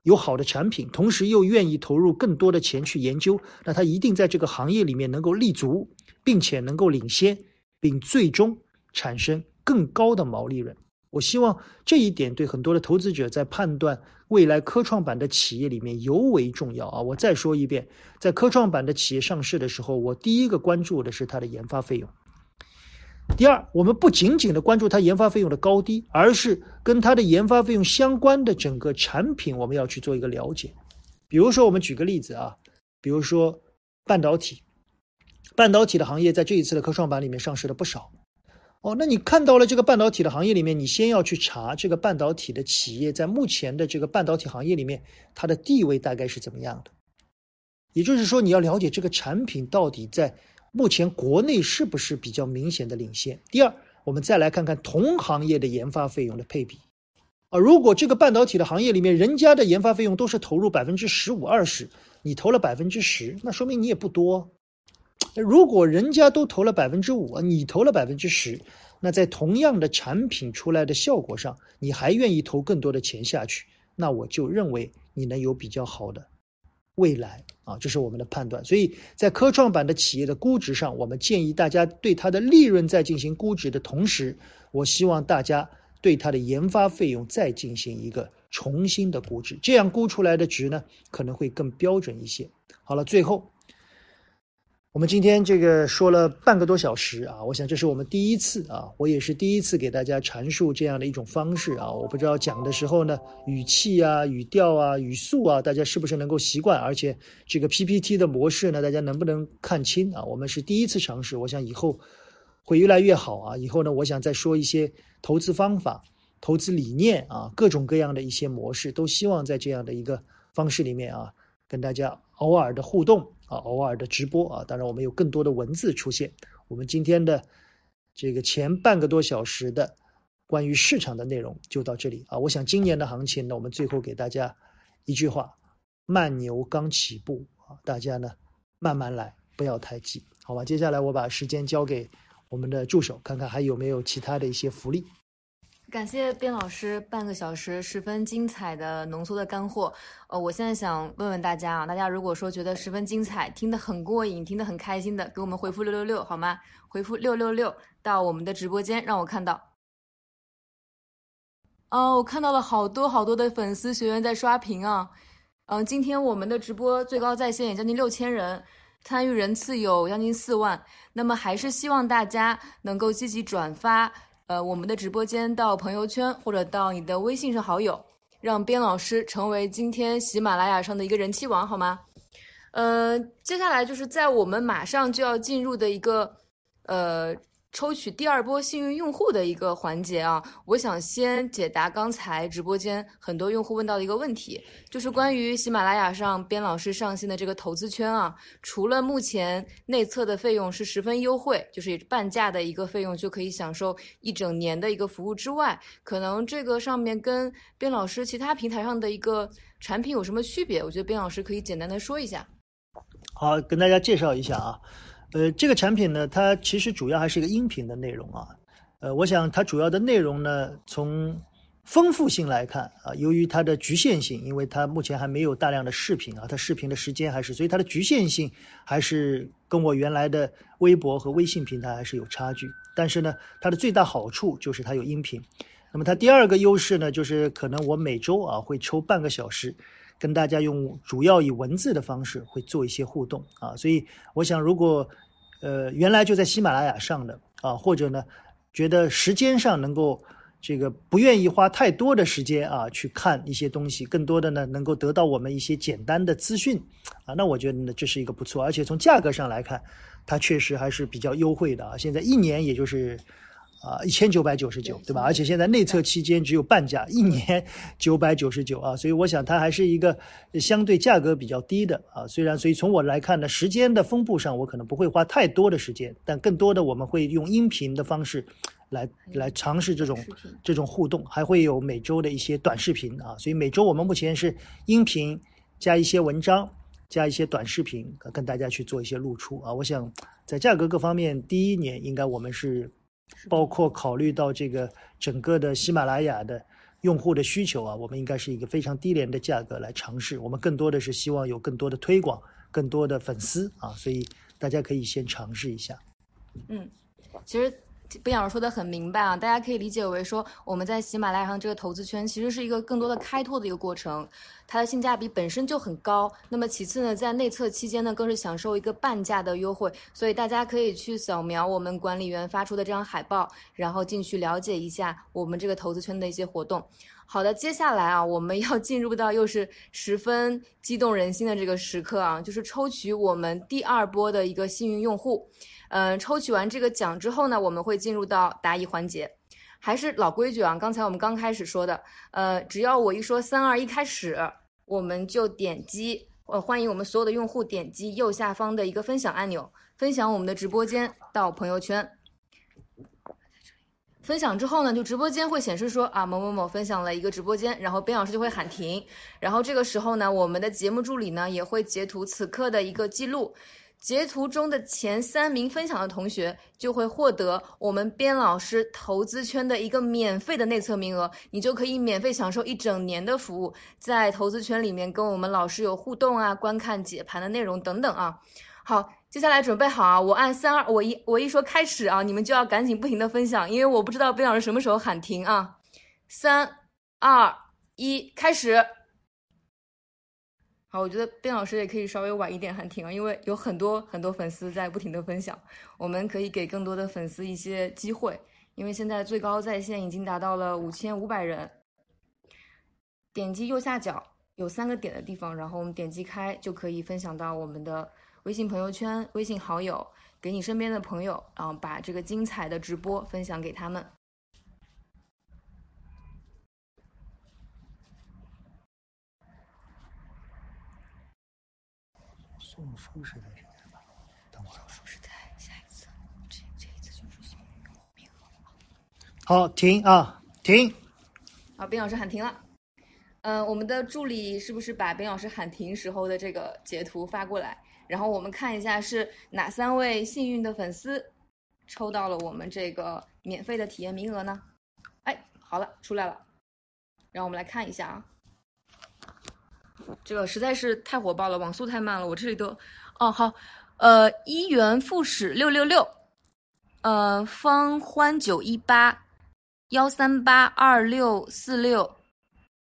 有好的产品，同时又愿意投入更多的钱去研究，那他一定在这个行业里面能够立足，并且能够领先，并最终产生更高的毛利润。我希望这一点对很多的投资者在判断未来科创板的企业里面尤为重要啊！我再说一遍，在科创板的企业上市的时候，我第一个关注的是它的研发费用。第二，我们不仅仅的关注它研发费用的高低，而是跟它的研发费用相关的整个产品，我们要去做一个了解。比如说，我们举个例子啊，比如说半导体，半导体的行业在这一次的科创板里面上市了不少。哦，那你看到了这个半导体的行业里面，你先要去查这个半导体的企业在目前的这个半导体行业里面，它的地位大概是怎么样的？也就是说，你要了解这个产品到底在目前国内是不是比较明显的领先。第二，我们再来看看同行业的研发费用的配比。啊，如果这个半导体的行业里面，人家的研发费用都是投入百分之十五二十，你投了百分之十，那说明你也不多。如果人家都投了百分之五，你投了百分之十，那在同样的产品出来的效果上，你还愿意投更多的钱下去，那我就认为你能有比较好的未来啊，这是我们的判断。所以在科创板的企业的估值上，我们建议大家对它的利润在进行估值的同时，我希望大家对它的研发费用再进行一个重新的估值，这样估出来的值呢可能会更标准一些。好了，最后。我们今天这个说了半个多小时啊，我想这是我们第一次啊，我也是第一次给大家阐述这样的一种方式啊。我不知道讲的时候呢，语气啊、语调啊、语速啊，大家是不是能够习惯？而且这个 PPT 的模式呢，大家能不能看清啊？我们是第一次尝试，我想以后会越来越好啊。以后呢，我想再说一些投资方法、投资理念啊，各种各样的一些模式，都希望在这样的一个方式里面啊，跟大家偶尔的互动。啊，偶尔的直播啊，当然我们有更多的文字出现。我们今天的这个前半个多小时的关于市场的内容就到这里啊。我想今年的行情呢，我们最后给大家一句话：慢牛刚起步啊，大家呢慢慢来，不要太急，好吧？接下来我把时间交给我们的助手，看看还有没有其他的一些福利。感谢边老师半个小时十分精彩的浓缩的干货。呃，我现在想问问大家啊，大家如果说觉得十分精彩，听得很过瘾，听得很开心的，给我们回复六六六好吗？回复六六六到我们的直播间，让我看到。哦，我看到了好多好多的粉丝学员在刷屏啊。嗯，今天我们的直播最高在线也将近六千人，参与人次有将近四万。那么还是希望大家能够积极转发。呃，我们的直播间到朋友圈或者到你的微信上好友，让边老师成为今天喜马拉雅上的一个人气王，好吗？呃，接下来就是在我们马上就要进入的一个呃。抽取第二波幸运用户的一个环节啊，我想先解答刚才直播间很多用户问到的一个问题，就是关于喜马拉雅上边老师上线的这个投资圈啊，除了目前内测的费用是十分优惠，就是半价的一个费用就可以享受一整年的一个服务之外，可能这个上面跟边老师其他平台上的一个产品有什么区别？我觉得边老师可以简单的说一下。好，跟大家介绍一下啊。呃，这个产品呢，它其实主要还是一个音频的内容啊。呃，我想它主要的内容呢，从丰富性来看啊，由于它的局限性，因为它目前还没有大量的视频啊，它视频的时间还是，所以它的局限性还是跟我原来的微博和微信平台还是有差距。但是呢，它的最大好处就是它有音频。那么它第二个优势呢，就是可能我每周啊会抽半个小时。跟大家用主要以文字的方式会做一些互动啊，所以我想，如果呃原来就在喜马拉雅上的啊，或者呢觉得时间上能够这个不愿意花太多的时间啊去看一些东西，更多的呢能够得到我们一些简单的资讯啊，那我觉得呢这是一个不错，而且从价格上来看，它确实还是比较优惠的啊，现在一年也就是。啊，一千九百九十九，对吧？而且现在内测期间只有半价，一年九百九十九啊，所以我想它还是一个相对价格比较低的啊。虽然，所以从我来看呢，时间的分布上我可能不会花太多的时间，但更多的我们会用音频的方式来来尝试这种这种互动，还会有每周的一些短视频啊。所以每周我们目前是音频加一些文章加一些短视频，跟大家去做一些露出啊。我想在价格各方面，第一年应该我们是。包括考虑到这个整个的喜马拉雅的用户的需求啊，我们应该是一个非常低廉的价格来尝试。我们更多的是希望有更多的推广，更多的粉丝啊，所以大家可以先尝试一下。嗯，其实。不想说的很明白啊，大家可以理解为说，我们在喜马拉雅上这个投资圈其实是一个更多的开拓的一个过程，它的性价比本身就很高。那么其次呢，在内测期间呢，更是享受一个半价的优惠，所以大家可以去扫描我们管理员发出的这张海报，然后进去了解一下我们这个投资圈的一些活动。好的，接下来啊，我们要进入到又是十分激动人心的这个时刻啊，就是抽取我们第二波的一个幸运用户。嗯，抽取完这个奖之后呢，我们会进入到答疑环节。还是老规矩啊，刚才我们刚开始说的，呃，只要我一说三二一开始，我们就点击，呃，欢迎我们所有的用户点击右下方的一个分享按钮，分享我们的直播间到朋友圈。分享之后呢，就直播间会显示说啊某某某分享了一个直播间，然后边老师就会喊停，然后这个时候呢，我们的节目助理呢也会截图此刻的一个记录。截图中的前三名分享的同学就会获得我们边老师投资圈的一个免费的内测名额，你就可以免费享受一整年的服务，在投资圈里面跟我们老师有互动啊，观看解盘的内容等等啊。好，接下来准备好啊，我按三二，我一我一说开始啊，你们就要赶紧不停的分享，因为我不知道边老师什么时候喊停啊。三二一，开始。我觉得边老师也可以稍微晚一点喊停啊，因为有很多很多粉丝在不停的分享，我们可以给更多的粉丝一些机会，因为现在最高在线已经达到了五千五百人。点击右下角有三个点的地方，然后我们点击开就可以分享到我们的微信朋友圈、微信好友，给你身边的朋友，然后把这个精彩的直播分享给他们。送书时代是在吧？等会儿书时代下一次，这这一次就是送名额好，停啊，停。好，冰老师喊停了。嗯，我们的助理是不是把冰老师喊停时候的这个截图发过来？然后我们看一下是哪三位幸运的粉丝抽到了我们这个免费的体验名额呢？哎，好了，出来了。让我们来看一下啊。这个实在是太火爆了，网速太慢了，我这里都……哦，好，呃，一元复始六六六，呃，方欢九一八幺三八二六四六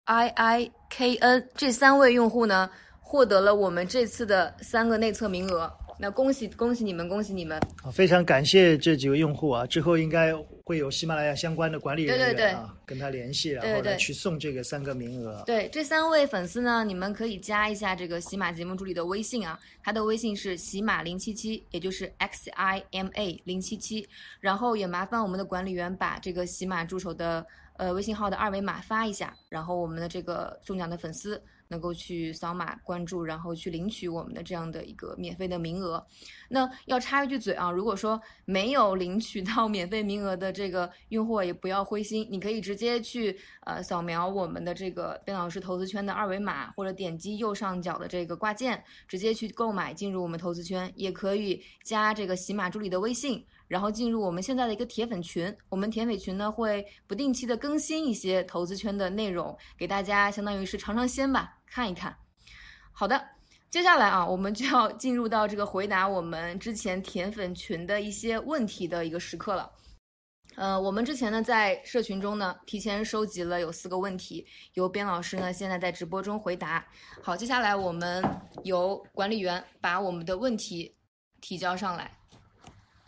，i i k n 这三位用户呢，获得了我们这次的三个内测名额。那恭喜恭喜你们，恭喜你们！啊，非常感谢这几位用户啊，之后应该会有喜马拉雅相关的管理人员啊，跟他联系，然后来去送这个三个名额。对，这三位粉丝呢，你们可以加一下这个喜马节目助理的微信啊，他的微信是喜马零七七，也就是 x i m a 零七七，然后也麻烦我们的管理员把这个喜马助手的呃微信号的二维码发一下，然后我们的这个中奖的粉丝。能够去扫码关注，然后去领取我们的这样的一个免费的名额。那要插一句嘴啊，如果说没有领取到免费名额的这个用户，也不要灰心，你可以直接去呃扫描我们的这个边老师投资圈的二维码，或者点击右上角的这个挂件，直接去购买进入我们投资圈，也可以加这个喜马助理的微信。然后进入我们现在的一个铁粉群，我们铁粉群呢会不定期的更新一些投资圈的内容，给大家相当于是尝尝鲜吧，看一看。好的，接下来啊，我们就要进入到这个回答我们之前铁粉群的一些问题的一个时刻了。呃，我们之前呢在社群中呢提前收集了有四个问题，由边老师呢现在在直播中回答。好，接下来我们由管理员把我们的问题提交上来。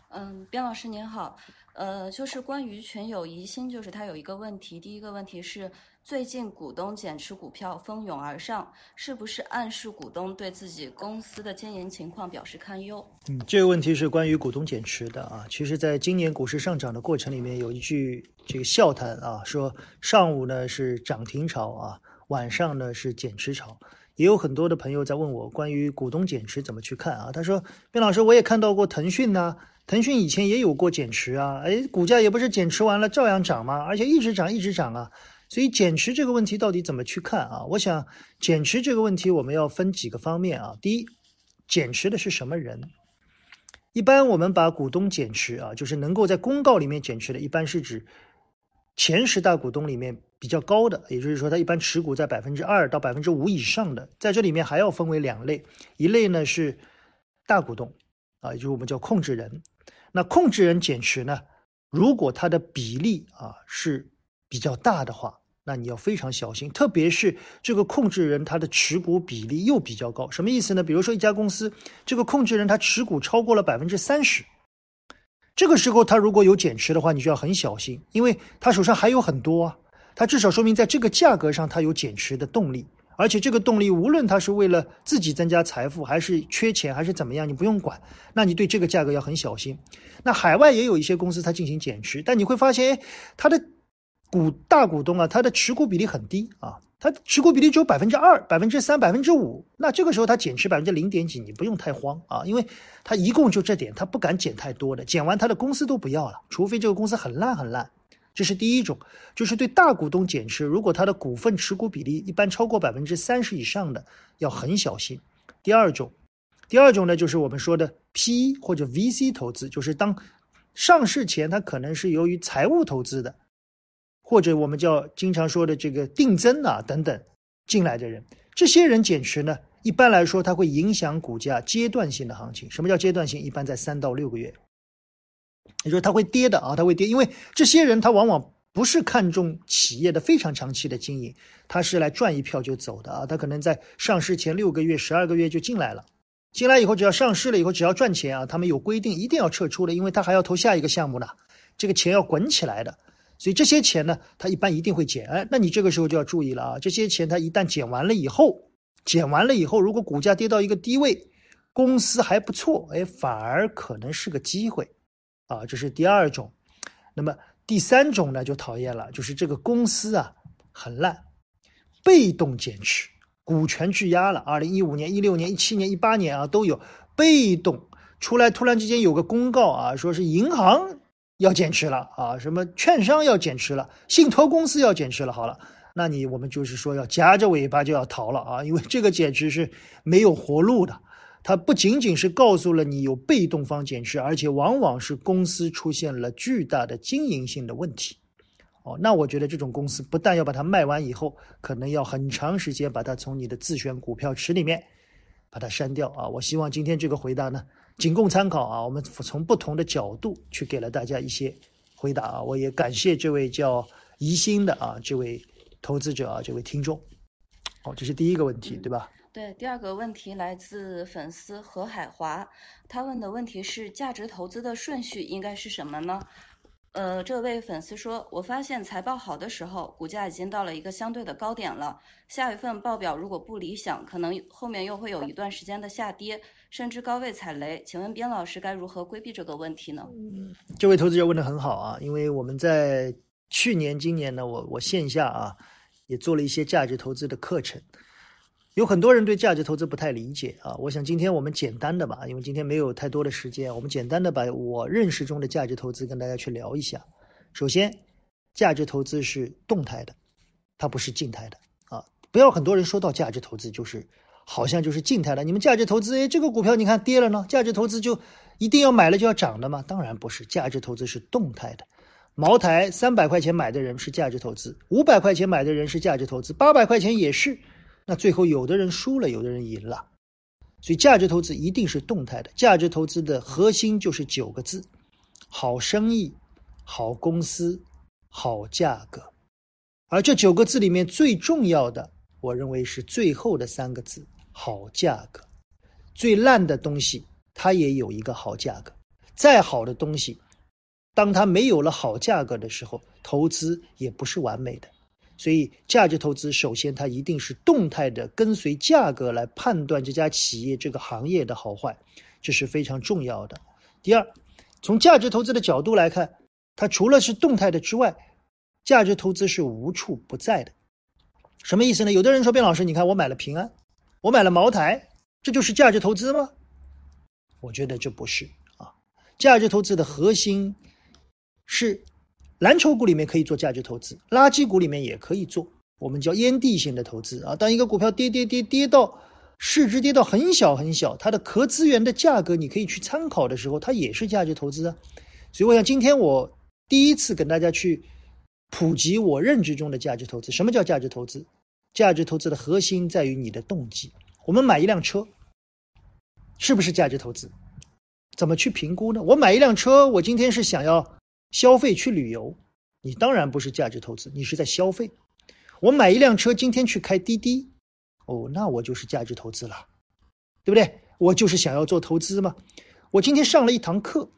嗯，边老师您好，呃，就是关于全友疑心，就是他有一个问题，第一个问题是最近股东减持股票蜂拥而上，是不是暗示股东对自己公司的经营情况表示堪忧？嗯，这个问题是关于股东减持的啊。其实，在今年股市上涨的过程里面，有一句这个笑谈啊，说上午呢是涨停潮啊，晚上呢是减持潮。也有很多的朋友在问我关于股东减持怎么去看啊？他说，边老师，我也看到过腾讯呢。腾讯以前也有过减持啊，哎，股价也不是减持完了照样涨吗？而且一直涨，一直涨啊。所以减持这个问题到底怎么去看啊？我想减持这个问题我们要分几个方面啊。第一，减持的是什么人？一般我们把股东减持啊，就是能够在公告里面减持的，一般是指前十大股东里面比较高的，也就是说他一般持股在百分之二到百分之五以上的。在这里面还要分为两类，一类呢是大股东啊，也就是我们叫控制人。那控制人减持呢？如果它的比例啊是比较大的话，那你要非常小心。特别是这个控制人他的持股比例又比较高，什么意思呢？比如说一家公司，这个控制人他持股超过了百分之三十，这个时候他如果有减持的话，你就要很小心，因为他手上还有很多啊，他至少说明在这个价格上他有减持的动力。而且这个动力，无论他是为了自己增加财富，还是缺钱，还是怎么样，你不用管。那你对这个价格要很小心。那海外也有一些公司，它进行减持，但你会发现，它的股大股东啊，它的持股比例很低啊，它持股比例只有百分之二、百分之三、百分之五。那这个时候它减持百分之零点几，你不用太慌啊，因为它一共就这点，它不敢减太多的，减完它的公司都不要了，除非这个公司很烂很烂。这是第一种，就是对大股东减持，如果他的股份持股比例一般超过百分之三十以上的，要很小心。第二种，第二种呢，就是我们说的 PE 或者 VC 投资，就是当上市前他可能是由于财务投资的，或者我们叫经常说的这个定增啊等等进来的人，这些人减持呢，一般来说它会影响股价阶段性的行情。什么叫阶段性？一般在三到六个月。也就说它会跌的啊，它会跌，因为这些人他往往不是看重企业的非常长期的经营，他是来赚一票就走的啊。他可能在上市前六个月、十二个月就进来了，进来以后只要上市了以后只要赚钱啊，他们有规定一定要撤出的，因为他还要投下一个项目呢，这个钱要滚起来的。所以这些钱呢，他一般一定会减。哎，那你这个时候就要注意了啊，这些钱他一旦减完了以后，减完了以后，如果股价跌到一个低位，公司还不错，哎，反而可能是个机会啊，这是第二种。那么。第三种呢就讨厌了，就是这个公司啊很烂，被动减持，股权质押了。二零一五年、一六年、一七年、一八年啊都有被动出来，突然之间有个公告啊，说是银行要减持了啊，什么券商要减持了，信托公司要减持了。好了，那你我们就是说要夹着尾巴就要逃了啊，因为这个减持是没有活路的。它不仅仅是告诉了你有被动方减持，而且往往是公司出现了巨大的经营性的问题。哦，那我觉得这种公司不但要把它卖完以后，可能要很长时间把它从你的自选股票池里面把它删掉啊。我希望今天这个回答呢，仅供参考啊。我们从不同的角度去给了大家一些回答啊。我也感谢这位叫宜兴的啊这位投资者啊这位听众。好，这是第一个问题，对吧？对，第二个问题来自粉丝何海华，他问的问题是价值投资的顺序应该是什么呢？呃，这位粉丝说，我发现财报好的时候，股价已经到了一个相对的高点了，下一份报表如果不理想，可能后面又会有一段时间的下跌，甚至高位踩雷。请问边老师该如何规避这个问题呢？这位投资者问的很好啊，因为我们在去年、今年呢，我我线下啊也做了一些价值投资的课程。有很多人对价值投资不太理解啊，我想今天我们简单的吧，因为今天没有太多的时间，我们简单的把我认识中的价值投资跟大家去聊一下。首先，价值投资是动态的，它不是静态的啊！不要很多人说到价值投资就是好像就是静态的。你们价值投资，哎，这个股票你看跌了呢，价值投资就一定要买了就要涨的吗？当然不是，价值投资是动态的。茅台三百块钱买的人是价值投资，五百块钱买的人是价值投资，八百块钱也是。那最后有的人输了，有的人赢了，所以价值投资一定是动态的。价值投资的核心就是九个字：好生意、好公司、好价格。而这九个字里面最重要的，我认为是最后的三个字：好价格。最烂的东西，它也有一个好价格；再好的东西，当它没有了好价格的时候，投资也不是完美的。所以，价值投资首先它一定是动态的，跟随价格来判断这家企业、这个行业的好坏，这是非常重要的。第二，从价值投资的角度来看，它除了是动态的之外，价值投资是无处不在的。什么意思呢？有的人说，卞老师，你看我买了平安，我买了茅台，这就是价值投资吗？我觉得这不是啊。价值投资的核心是。蓝筹股里面可以做价值投资，垃圾股里面也可以做，我们叫烟蒂型的投资啊。当一个股票跌跌跌跌到市值跌到很小很小，它的壳资源的价格你可以去参考的时候，它也是价值投资啊。所以我想今天我第一次跟大家去普及我认知中的价值投资。什么叫价值投资？价值投资的核心在于你的动机。我们买一辆车，是不是价值投资？怎么去评估呢？我买一辆车，我今天是想要。消费去旅游，你当然不是价值投资，你是在消费。我买一辆车，今天去开滴滴，哦，那我就是价值投资了，对不对？我就是想要做投资嘛。我今天上了一堂课，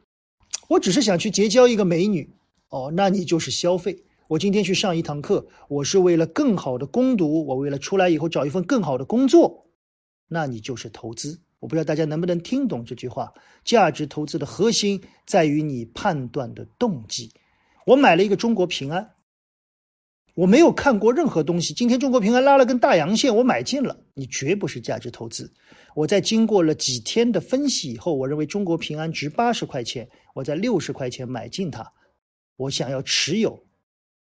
我只是想去结交一个美女，哦，那你就是消费。我今天去上一堂课，我是为了更好的攻读，我为了出来以后找一份更好的工作，那你就是投资。我不知道大家能不能听懂这句话。价值投资的核心在于你判断的动机。我买了一个中国平安，我没有看过任何东西。今天中国平安拉了根大阳线，我买进了。你绝不是价值投资。我在经过了几天的分析以后，我认为中国平安值八十块钱，我在六十块钱买进它，我想要持有。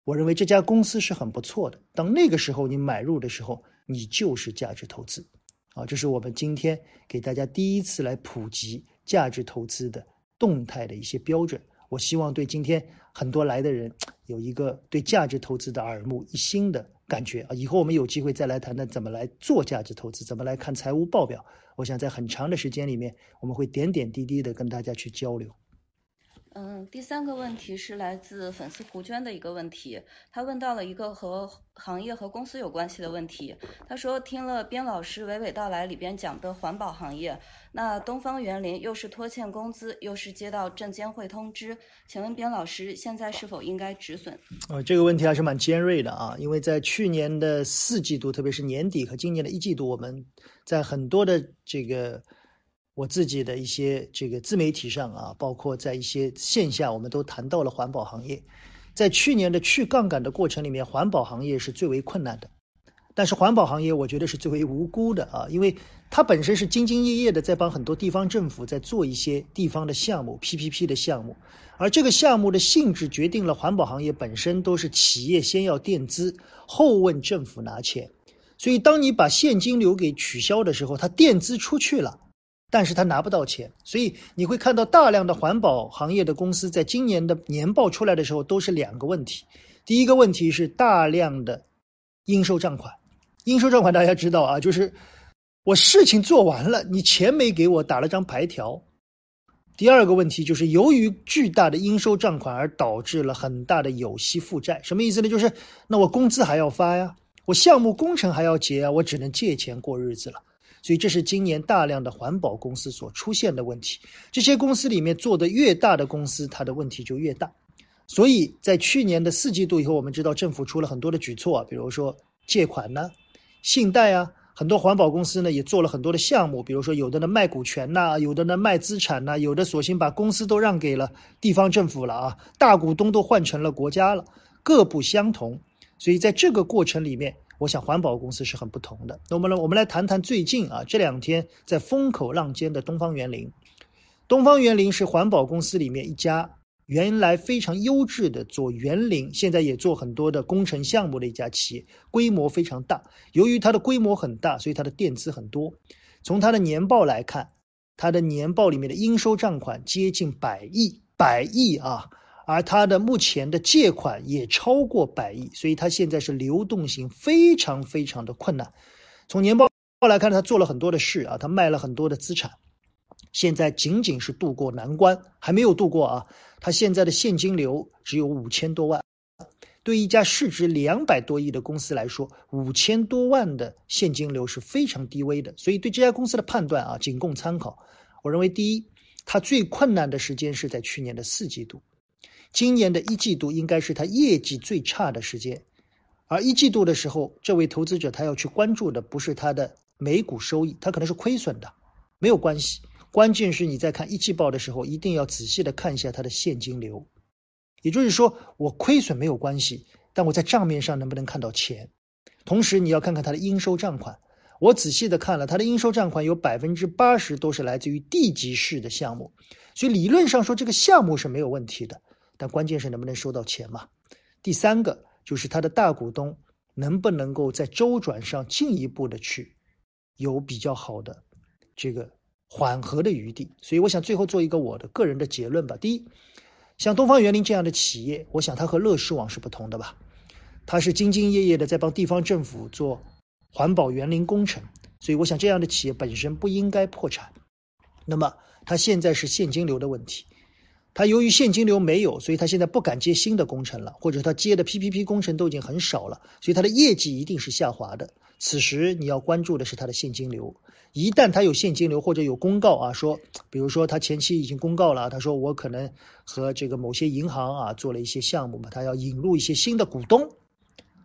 我认为这家公司是很不错的。当那个时候你买入的时候，你就是价值投资。啊，这是我们今天给大家第一次来普及价值投资的动态的一些标准。我希望对今天很多来的人有一个对价值投资的耳目一新的感觉啊！以后我们有机会再来谈谈怎么来做价值投资，怎么来看财务报表。我想在很长的时间里面，我们会点点滴滴的跟大家去交流。嗯，第三个问题是来自粉丝胡娟的一个问题，他问到了一个和行业和公司有关系的问题。他说听了边老师娓娓道来里边讲的环保行业，那东方园林又是拖欠工资，又是接到证监会通知，请问边老师现在是否应该止损？呃，这个问题还是蛮尖锐的啊，因为在去年的四季度，特别是年底和今年的一季度，我们在很多的这个。我自己的一些这个自媒体上啊，包括在一些线下，我们都谈到了环保行业。在去年的去杠杆的过程里面，环保行业是最为困难的。但是环保行业，我觉得是最为无辜的啊，因为它本身是兢兢业业的在帮很多地方政府在做一些地方的项目 PPP 的项目，而这个项目的性质决定了环保行业本身都是企业先要垫资，后问政府拿钱。所以当你把现金流给取消的时候，它垫资出去了。但是他拿不到钱，所以你会看到大量的环保行业的公司在今年的年报出来的时候，都是两个问题。第一个问题是大量的应收账款，应收账款大家知道啊，就是我事情做完了，你钱没给我，打了张白条。第二个问题就是由于巨大的应收账款而导致了很大的有息负债，什么意思呢？就是那我工资还要发呀，我项目工程还要结啊，我只能借钱过日子了。所以这是今年大量的环保公司所出现的问题。这些公司里面做的越大的公司，它的问题就越大。所以在去年的四季度以后，我们知道政府出了很多的举措啊，比如说借款呢、信贷啊，很多环保公司呢也做了很多的项目，比如说有的呢卖股权呐，有的呢卖资产呐，有的索性把公司都让给了地方政府了啊，大股东都换成了国家了，各不相同。所以在这个过程里面。我想环保公司是很不同的。那我们呢？我们来谈谈最近啊这两天在风口浪尖的东方园林。东方园林是环保公司里面一家原来非常优质的做园林，现在也做很多的工程项目的一家企业，规模非常大。由于它的规模很大，所以它的垫资很多。从它的年报来看，它的年报里面的应收账款接近百亿，百亿啊！而它的目前的借款也超过百亿，所以它现在是流动性非常非常的困难。从年报来看，它做了很多的事啊，它卖了很多的资产，现在仅仅是渡过难关，还没有渡过啊。它现在的现金流只有五千多万，对一家市值两百多亿的公司来说，五千多万的现金流是非常低微的。所以对这家公司的判断啊，仅供参考。我认为，第一，它最困难的时间是在去年的四季度。今年的一季度应该是他业绩最差的时间，而一季度的时候，这位投资者他要去关注的不是他的每股收益，他可能是亏损的，没有关系。关键是你在看一季报的时候，一定要仔细的看一下它的现金流。也就是说，我亏损没有关系，但我在账面上能不能看到钱？同时，你要看看它的应收账款。我仔细的看了，它的应收账款有百分之八十都是来自于地级市的项目，所以理论上说这个项目是没有问题的。但关键是能不能收到钱嘛？第三个就是他的大股东能不能够在周转上进一步的去有比较好的这个缓和的余地。所以我想最后做一个我的个人的结论吧。第一，像东方园林这样的企业，我想它和乐视网是不同的吧？它是兢兢业业的在帮地方政府做环保园林工程，所以我想这样的企业本身不应该破产。那么它现在是现金流的问题。他由于现金流没有，所以他现在不敢接新的工程了，或者他接的 PPP 工程都已经很少了，所以他的业绩一定是下滑的。此时你要关注的是他的现金流。一旦他有现金流或者有公告啊，说，比如说他前期已经公告了，他说我可能和这个某些银行啊做了一些项目嘛，他要引入一些新的股东，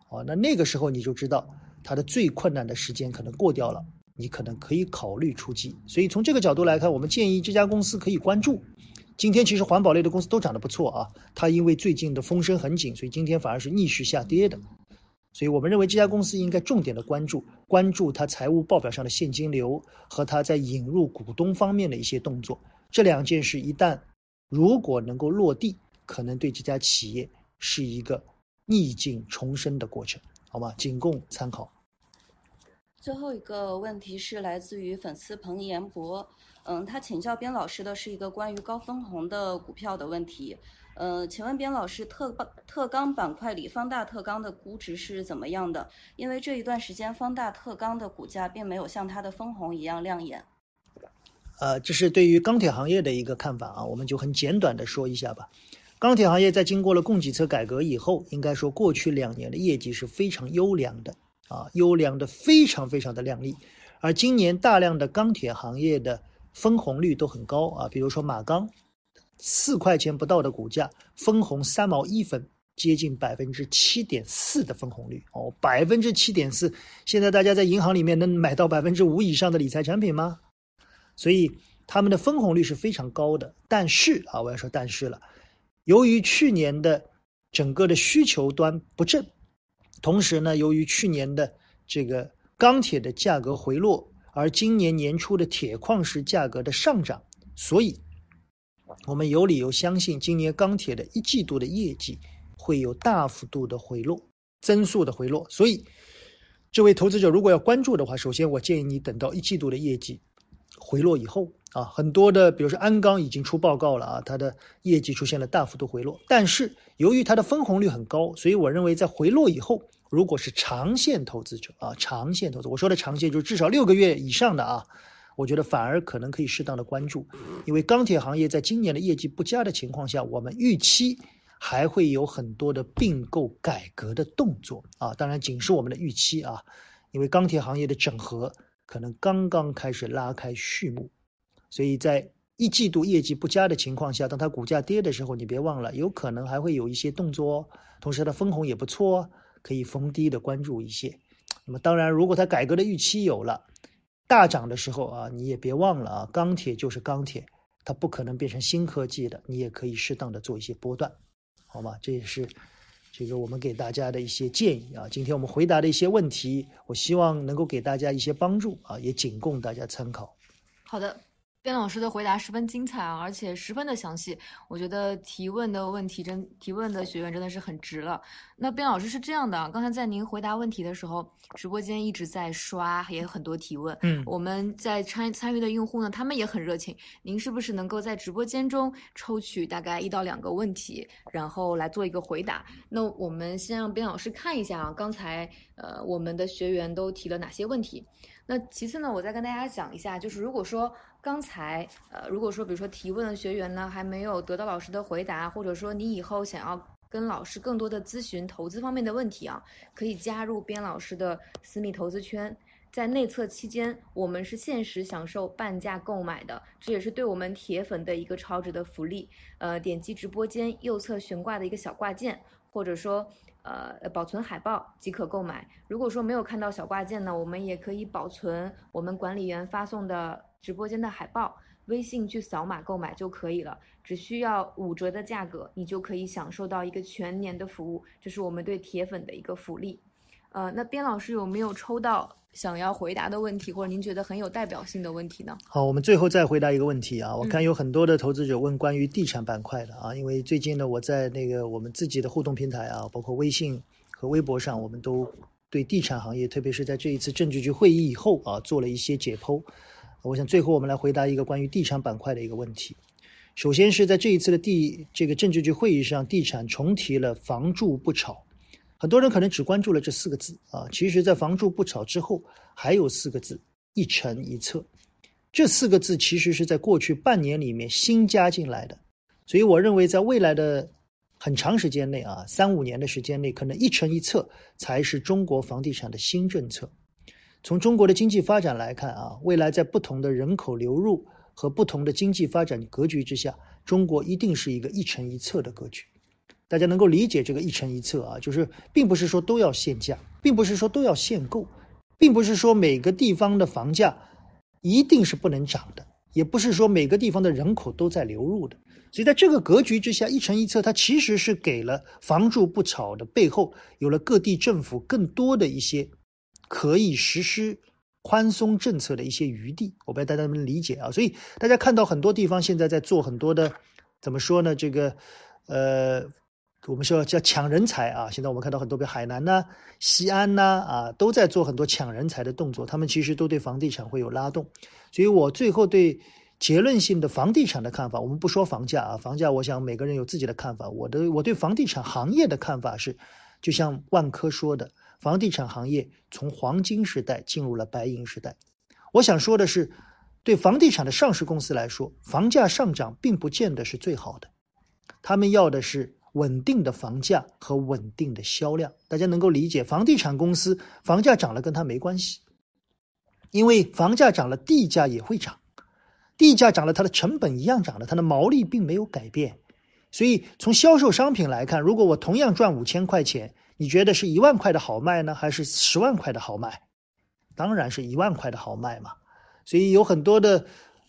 哦，那那个时候你就知道他的最困难的时间可能过掉了，你可能可以考虑出击。所以从这个角度来看，我们建议这家公司可以关注。今天其实环保类的公司都涨得不错啊，它因为最近的风声很紧，所以今天反而是逆势下跌的。所以我们认为这家公司应该重点的关注，关注它财务报表上的现金流和它在引入股东方面的一些动作。这两件事一旦如果能够落地，可能对这家企业是一个逆境重生的过程，好吗？仅供参考。最后一个问题是来自于粉丝彭延博。嗯，他请教边老师的是一个关于高分红的股票的问题。呃，请问边老师，特特钢板块里方大特钢的估值是怎么样的？因为这一段时间方大特钢的股价并没有像它的分红一样亮眼。呃，这是对于钢铁行业的一个看法啊，我们就很简短的说一下吧。钢铁行业在经过了供给侧改革以后，应该说过去两年的业绩是非常优良的啊，优良的非常非常的靓丽。而今年大量的钢铁行业的分红率都很高啊，比如说马钢，四块钱不到的股价，分红三毛一分，接近百分之七点四的分红率哦，百分之七点四。现在大家在银行里面能买到百分之五以上的理财产品吗？所以他们的分红率是非常高的。但是啊，我要说但是了。由于去年的整个的需求端不振，同时呢，由于去年的这个钢铁的价格回落，而今年年初的铁矿石价格的上涨，所以我们有理由相信，今年钢铁的一季度的业绩会有大幅度的回落，增速的回落。所以，这位投资者如果要关注的话，首先我建议你等到一季度的业绩回落以后。啊，很多的，比如说鞍钢已经出报告了啊，它的业绩出现了大幅度回落。但是由于它的分红率很高，所以我认为在回落以后，如果是长线投资者啊，长线投资，我说的长线就是至少六个月以上的啊，我觉得反而可能可以适当的关注，因为钢铁行业在今年的业绩不佳的情况下，我们预期还会有很多的并购改革的动作啊，当然仅是我们的预期啊，因为钢铁行业的整合可能刚刚开始拉开序幕。所以在一季度业绩不佳的情况下，当它股价跌的时候，你别忘了，有可能还会有一些动作。同时，它分红也不错，可以逢低的关注一些。那么，当然，如果它改革的预期有了大涨的时候啊，你也别忘了啊，钢铁就是钢铁，它不可能变成新科技的，你也可以适当的做一些波段，好吗？这也是这个我们给大家的一些建议啊。今天我们回答的一些问题，我希望能够给大家一些帮助啊，也仅供大家参考。好的。边老师的回答十分精彩啊，而且十分的详细。我觉得提问的问题真提问的学员真的是很值了。那边老师是这样的，刚才在您回答问题的时候，直播间一直在刷，也有很多提问。嗯，我们在参参与的用户呢，他们也很热情。您是不是能够在直播间中抽取大概一到两个问题，然后来做一个回答？那我们先让边老师看一下啊，刚才呃我们的学员都提了哪些问题？那其次呢，我再跟大家讲一下，就是如果说刚才呃，如果说比如说提问的学员呢还没有得到老师的回答，或者说你以后想要跟老师更多的咨询投资方面的问题啊，可以加入边老师的私密投资圈，在内测期间我们是限时享受半价购买的，这也是对我们铁粉的一个超值的福利。呃，点击直播间右侧悬挂的一个小挂件，或者说。呃，保存海报即可购买。如果说没有看到小挂件呢，我们也可以保存我们管理员发送的直播间的海报，微信去扫码购买就可以了，只需要五折的价格，你就可以享受到一个全年的服务，这是我们对铁粉的一个福利。呃，那边老师有没有抽到想要回答的问题，或者您觉得很有代表性的问题呢？好，我们最后再回答一个问题啊。我看有很多的投资者问关于地产板块的啊，因为最近呢，我在那个我们自己的互动平台啊，包括微信和微博上，我们都对地产行业，特别是在这一次政治局会议以后啊，做了一些解剖。我想最后我们来回答一个关于地产板块的一个问题。首先是在这一次的地这个政治局会议上，地产重提了“房住不炒”。很多人可能只关注了这四个字啊，其实，在“房住不炒”之后，还有四个字“一城一策”。这四个字其实是在过去半年里面新加进来的，所以我认为，在未来的很长时间内啊，三五年的时间内，可能“一城一策”才是中国房地产的新政策。从中国的经济发展来看啊，未来在不同的人口流入和不同的经济发展格局之下，中国一定是一个“一城一策”的格局。大家能够理解这个一城一策啊，就是并不是说都要限价，并不是说都要限购，并不是说每个地方的房价一定是不能涨的，也不是说每个地方的人口都在流入的。所以在这个格局之下，一城一策它其实是给了房住不炒的背后，有了各地政府更多的一些可以实施宽松政策的一些余地。我不知道大家能不能理解啊？所以大家看到很多地方现在在做很多的，怎么说呢？这个，呃。我们说叫抢人才啊！现在我们看到很多，比如海南呐、西安呐啊，都在做很多抢人才的动作。他们其实都对房地产会有拉动。所以我最后对结论性的房地产的看法，我们不说房价啊，房价我想每个人有自己的看法。我的我对房地产行业的看法是，就像万科说的，房地产行业从黄金时代进入了白银时代。我想说的是，对房地产的上市公司来说，房价上涨并不见得是最好的，他们要的是稳定的房价和稳定的销量。大家能够理解，房地产公司房价涨了跟它没关系，因为房价涨了，地价也会涨，地价涨了，它的成本一样涨了，它的毛利并没有改变。所以从销售商品来看，如果我同样赚五千块钱，你觉得是一万块的好卖呢，还是十万块的好卖？当然是一万块的好卖嘛。所以有很多的，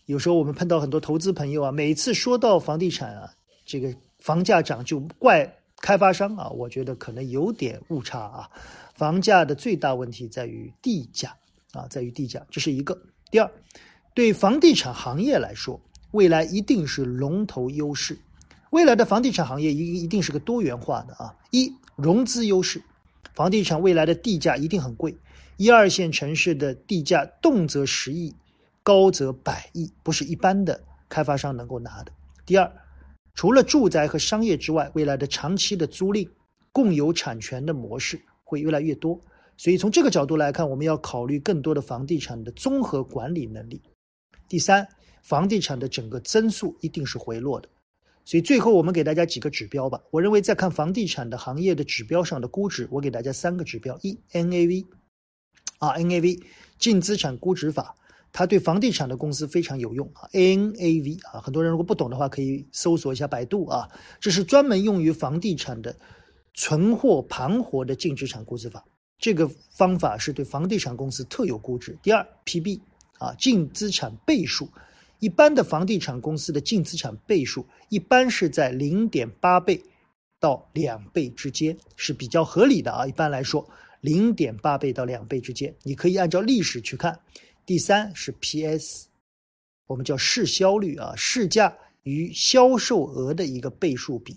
有时候我们碰到很多投资朋友啊，每次说到房地产啊，这个房价涨就怪开发商啊，我觉得可能有点误差啊。房价的最大问题在于地价啊，在于地价，这是一个。第二，对房地产行业来说，未来一定是龙头优势，未来的房地产行业一一定是个多元化的啊。一融资优势，房地产未来的地价一定很贵，一二线城市的地价动辄十亿。高则百亿，不是一般的开发商能够拿的。第二，除了住宅和商业之外，未来的长期的租赁、共有产权的模式会越来越多。所以从这个角度来看，我们要考虑更多的房地产的综合管理能力。第三，房地产的整个增速一定是回落的。所以最后我们给大家几个指标吧。我认为在看房地产的行业的指标上的估值，我给大家三个指标：一，NAV，啊，NAV，净资产估值法。它对房地产的公司非常有用啊，NAV 啊，很多人如果不懂的话，可以搜索一下百度啊，这是专门用于房地产的存货盘活的净资产估值法。这个方法是对房地产公司特有估值。第二，PB 啊，净资产倍数，一般的房地产公司的净资产倍数一般是在零点八倍到两倍之间，是比较合理的啊。一般来说，零点八倍到两倍之间，你可以按照历史去看。第三是 P/S，我们叫市销率啊，市价与销售额的一个倍数比。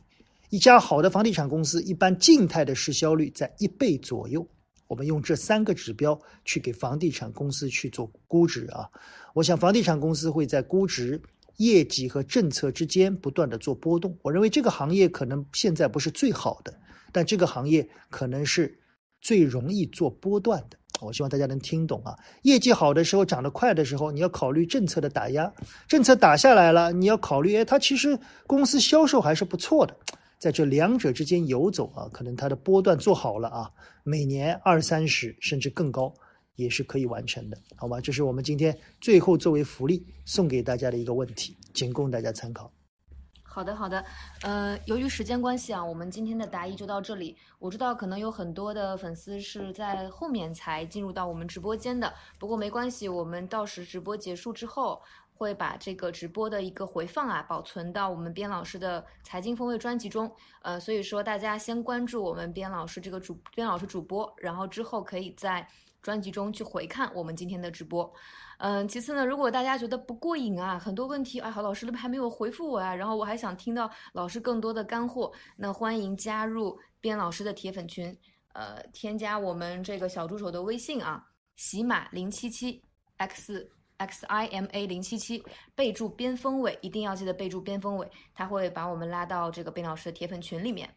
一家好的房地产公司，一般静态的市销率在一倍左右。我们用这三个指标去给房地产公司去做估值啊。我想房地产公司会在估值、业绩和政策之间不断的做波动。我认为这个行业可能现在不是最好的，但这个行业可能是最容易做波段的。我希望大家能听懂啊！业绩好的时候，涨得快的时候，你要考虑政策的打压；政策打下来了，你要考虑，哎，它其实公司销售还是不错的。在这两者之间游走啊，可能它的波段做好了啊，每年二三十甚至更高也是可以完成的，好吗？这是我们今天最后作为福利送给大家的一个问题，仅供大家参考。好的，好的，呃，由于时间关系啊，我们今天的答疑就到这里。我知道可能有很多的粉丝是在后面才进入到我们直播间的，不过没关系，我们到时直播结束之后会把这个直播的一个回放啊保存到我们边老师的财经风味专辑中。呃，所以说大家先关注我们边老师这个主边老师主播，然后之后可以在专辑中去回看我们今天的直播。嗯，其次呢，如果大家觉得不过瘾啊，很多问题，哎，好，老师都还没有回复我啊，然后我还想听到老师更多的干货，那欢迎加入边老师的铁粉群，呃，添加我们这个小助手的微信啊，喜马零七七 x x i m a 零七七，备注边锋伟，一定要记得备注边锋伟，他会把我们拉到这个边老师的铁粉群里面。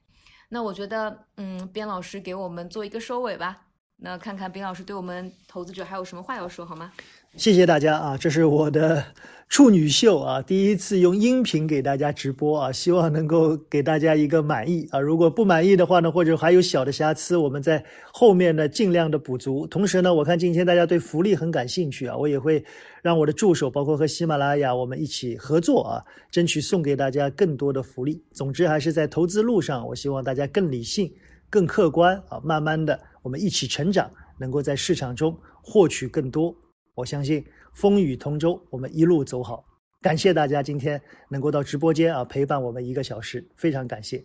那我觉得，嗯，边老师给我们做一个收尾吧，那看看边老师对我们投资者还有什么话要说，好吗？谢谢大家啊！这是我的 处女秀啊，第一次用音频给大家直播啊，希望能够给大家一个满意啊。如果不满意的话呢，或者还有小的瑕疵，我们在后面呢尽量的补足。同时呢，我看今天大家对福利很感兴趣啊，我也会让我的助手，包括和喜马拉雅，我们一起合作啊，争取送给大家更多的福利。总之，还是在投资路上，我希望大家更理性、更客观啊，慢慢的我们一起成长，能够在市场中获取更多。我相信风雨同舟，我们一路走好。感谢大家今天能够到直播间啊陪伴我们一个小时，非常感谢。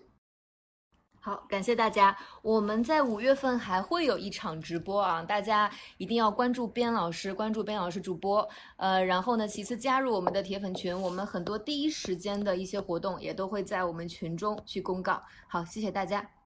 好，感谢大家。我们在五月份还会有一场直播啊，大家一定要关注边老师，关注边老师主播。呃，然后呢，其次加入我们的铁粉群，我们很多第一时间的一些活动也都会在我们群中去公告。好，谢谢大家。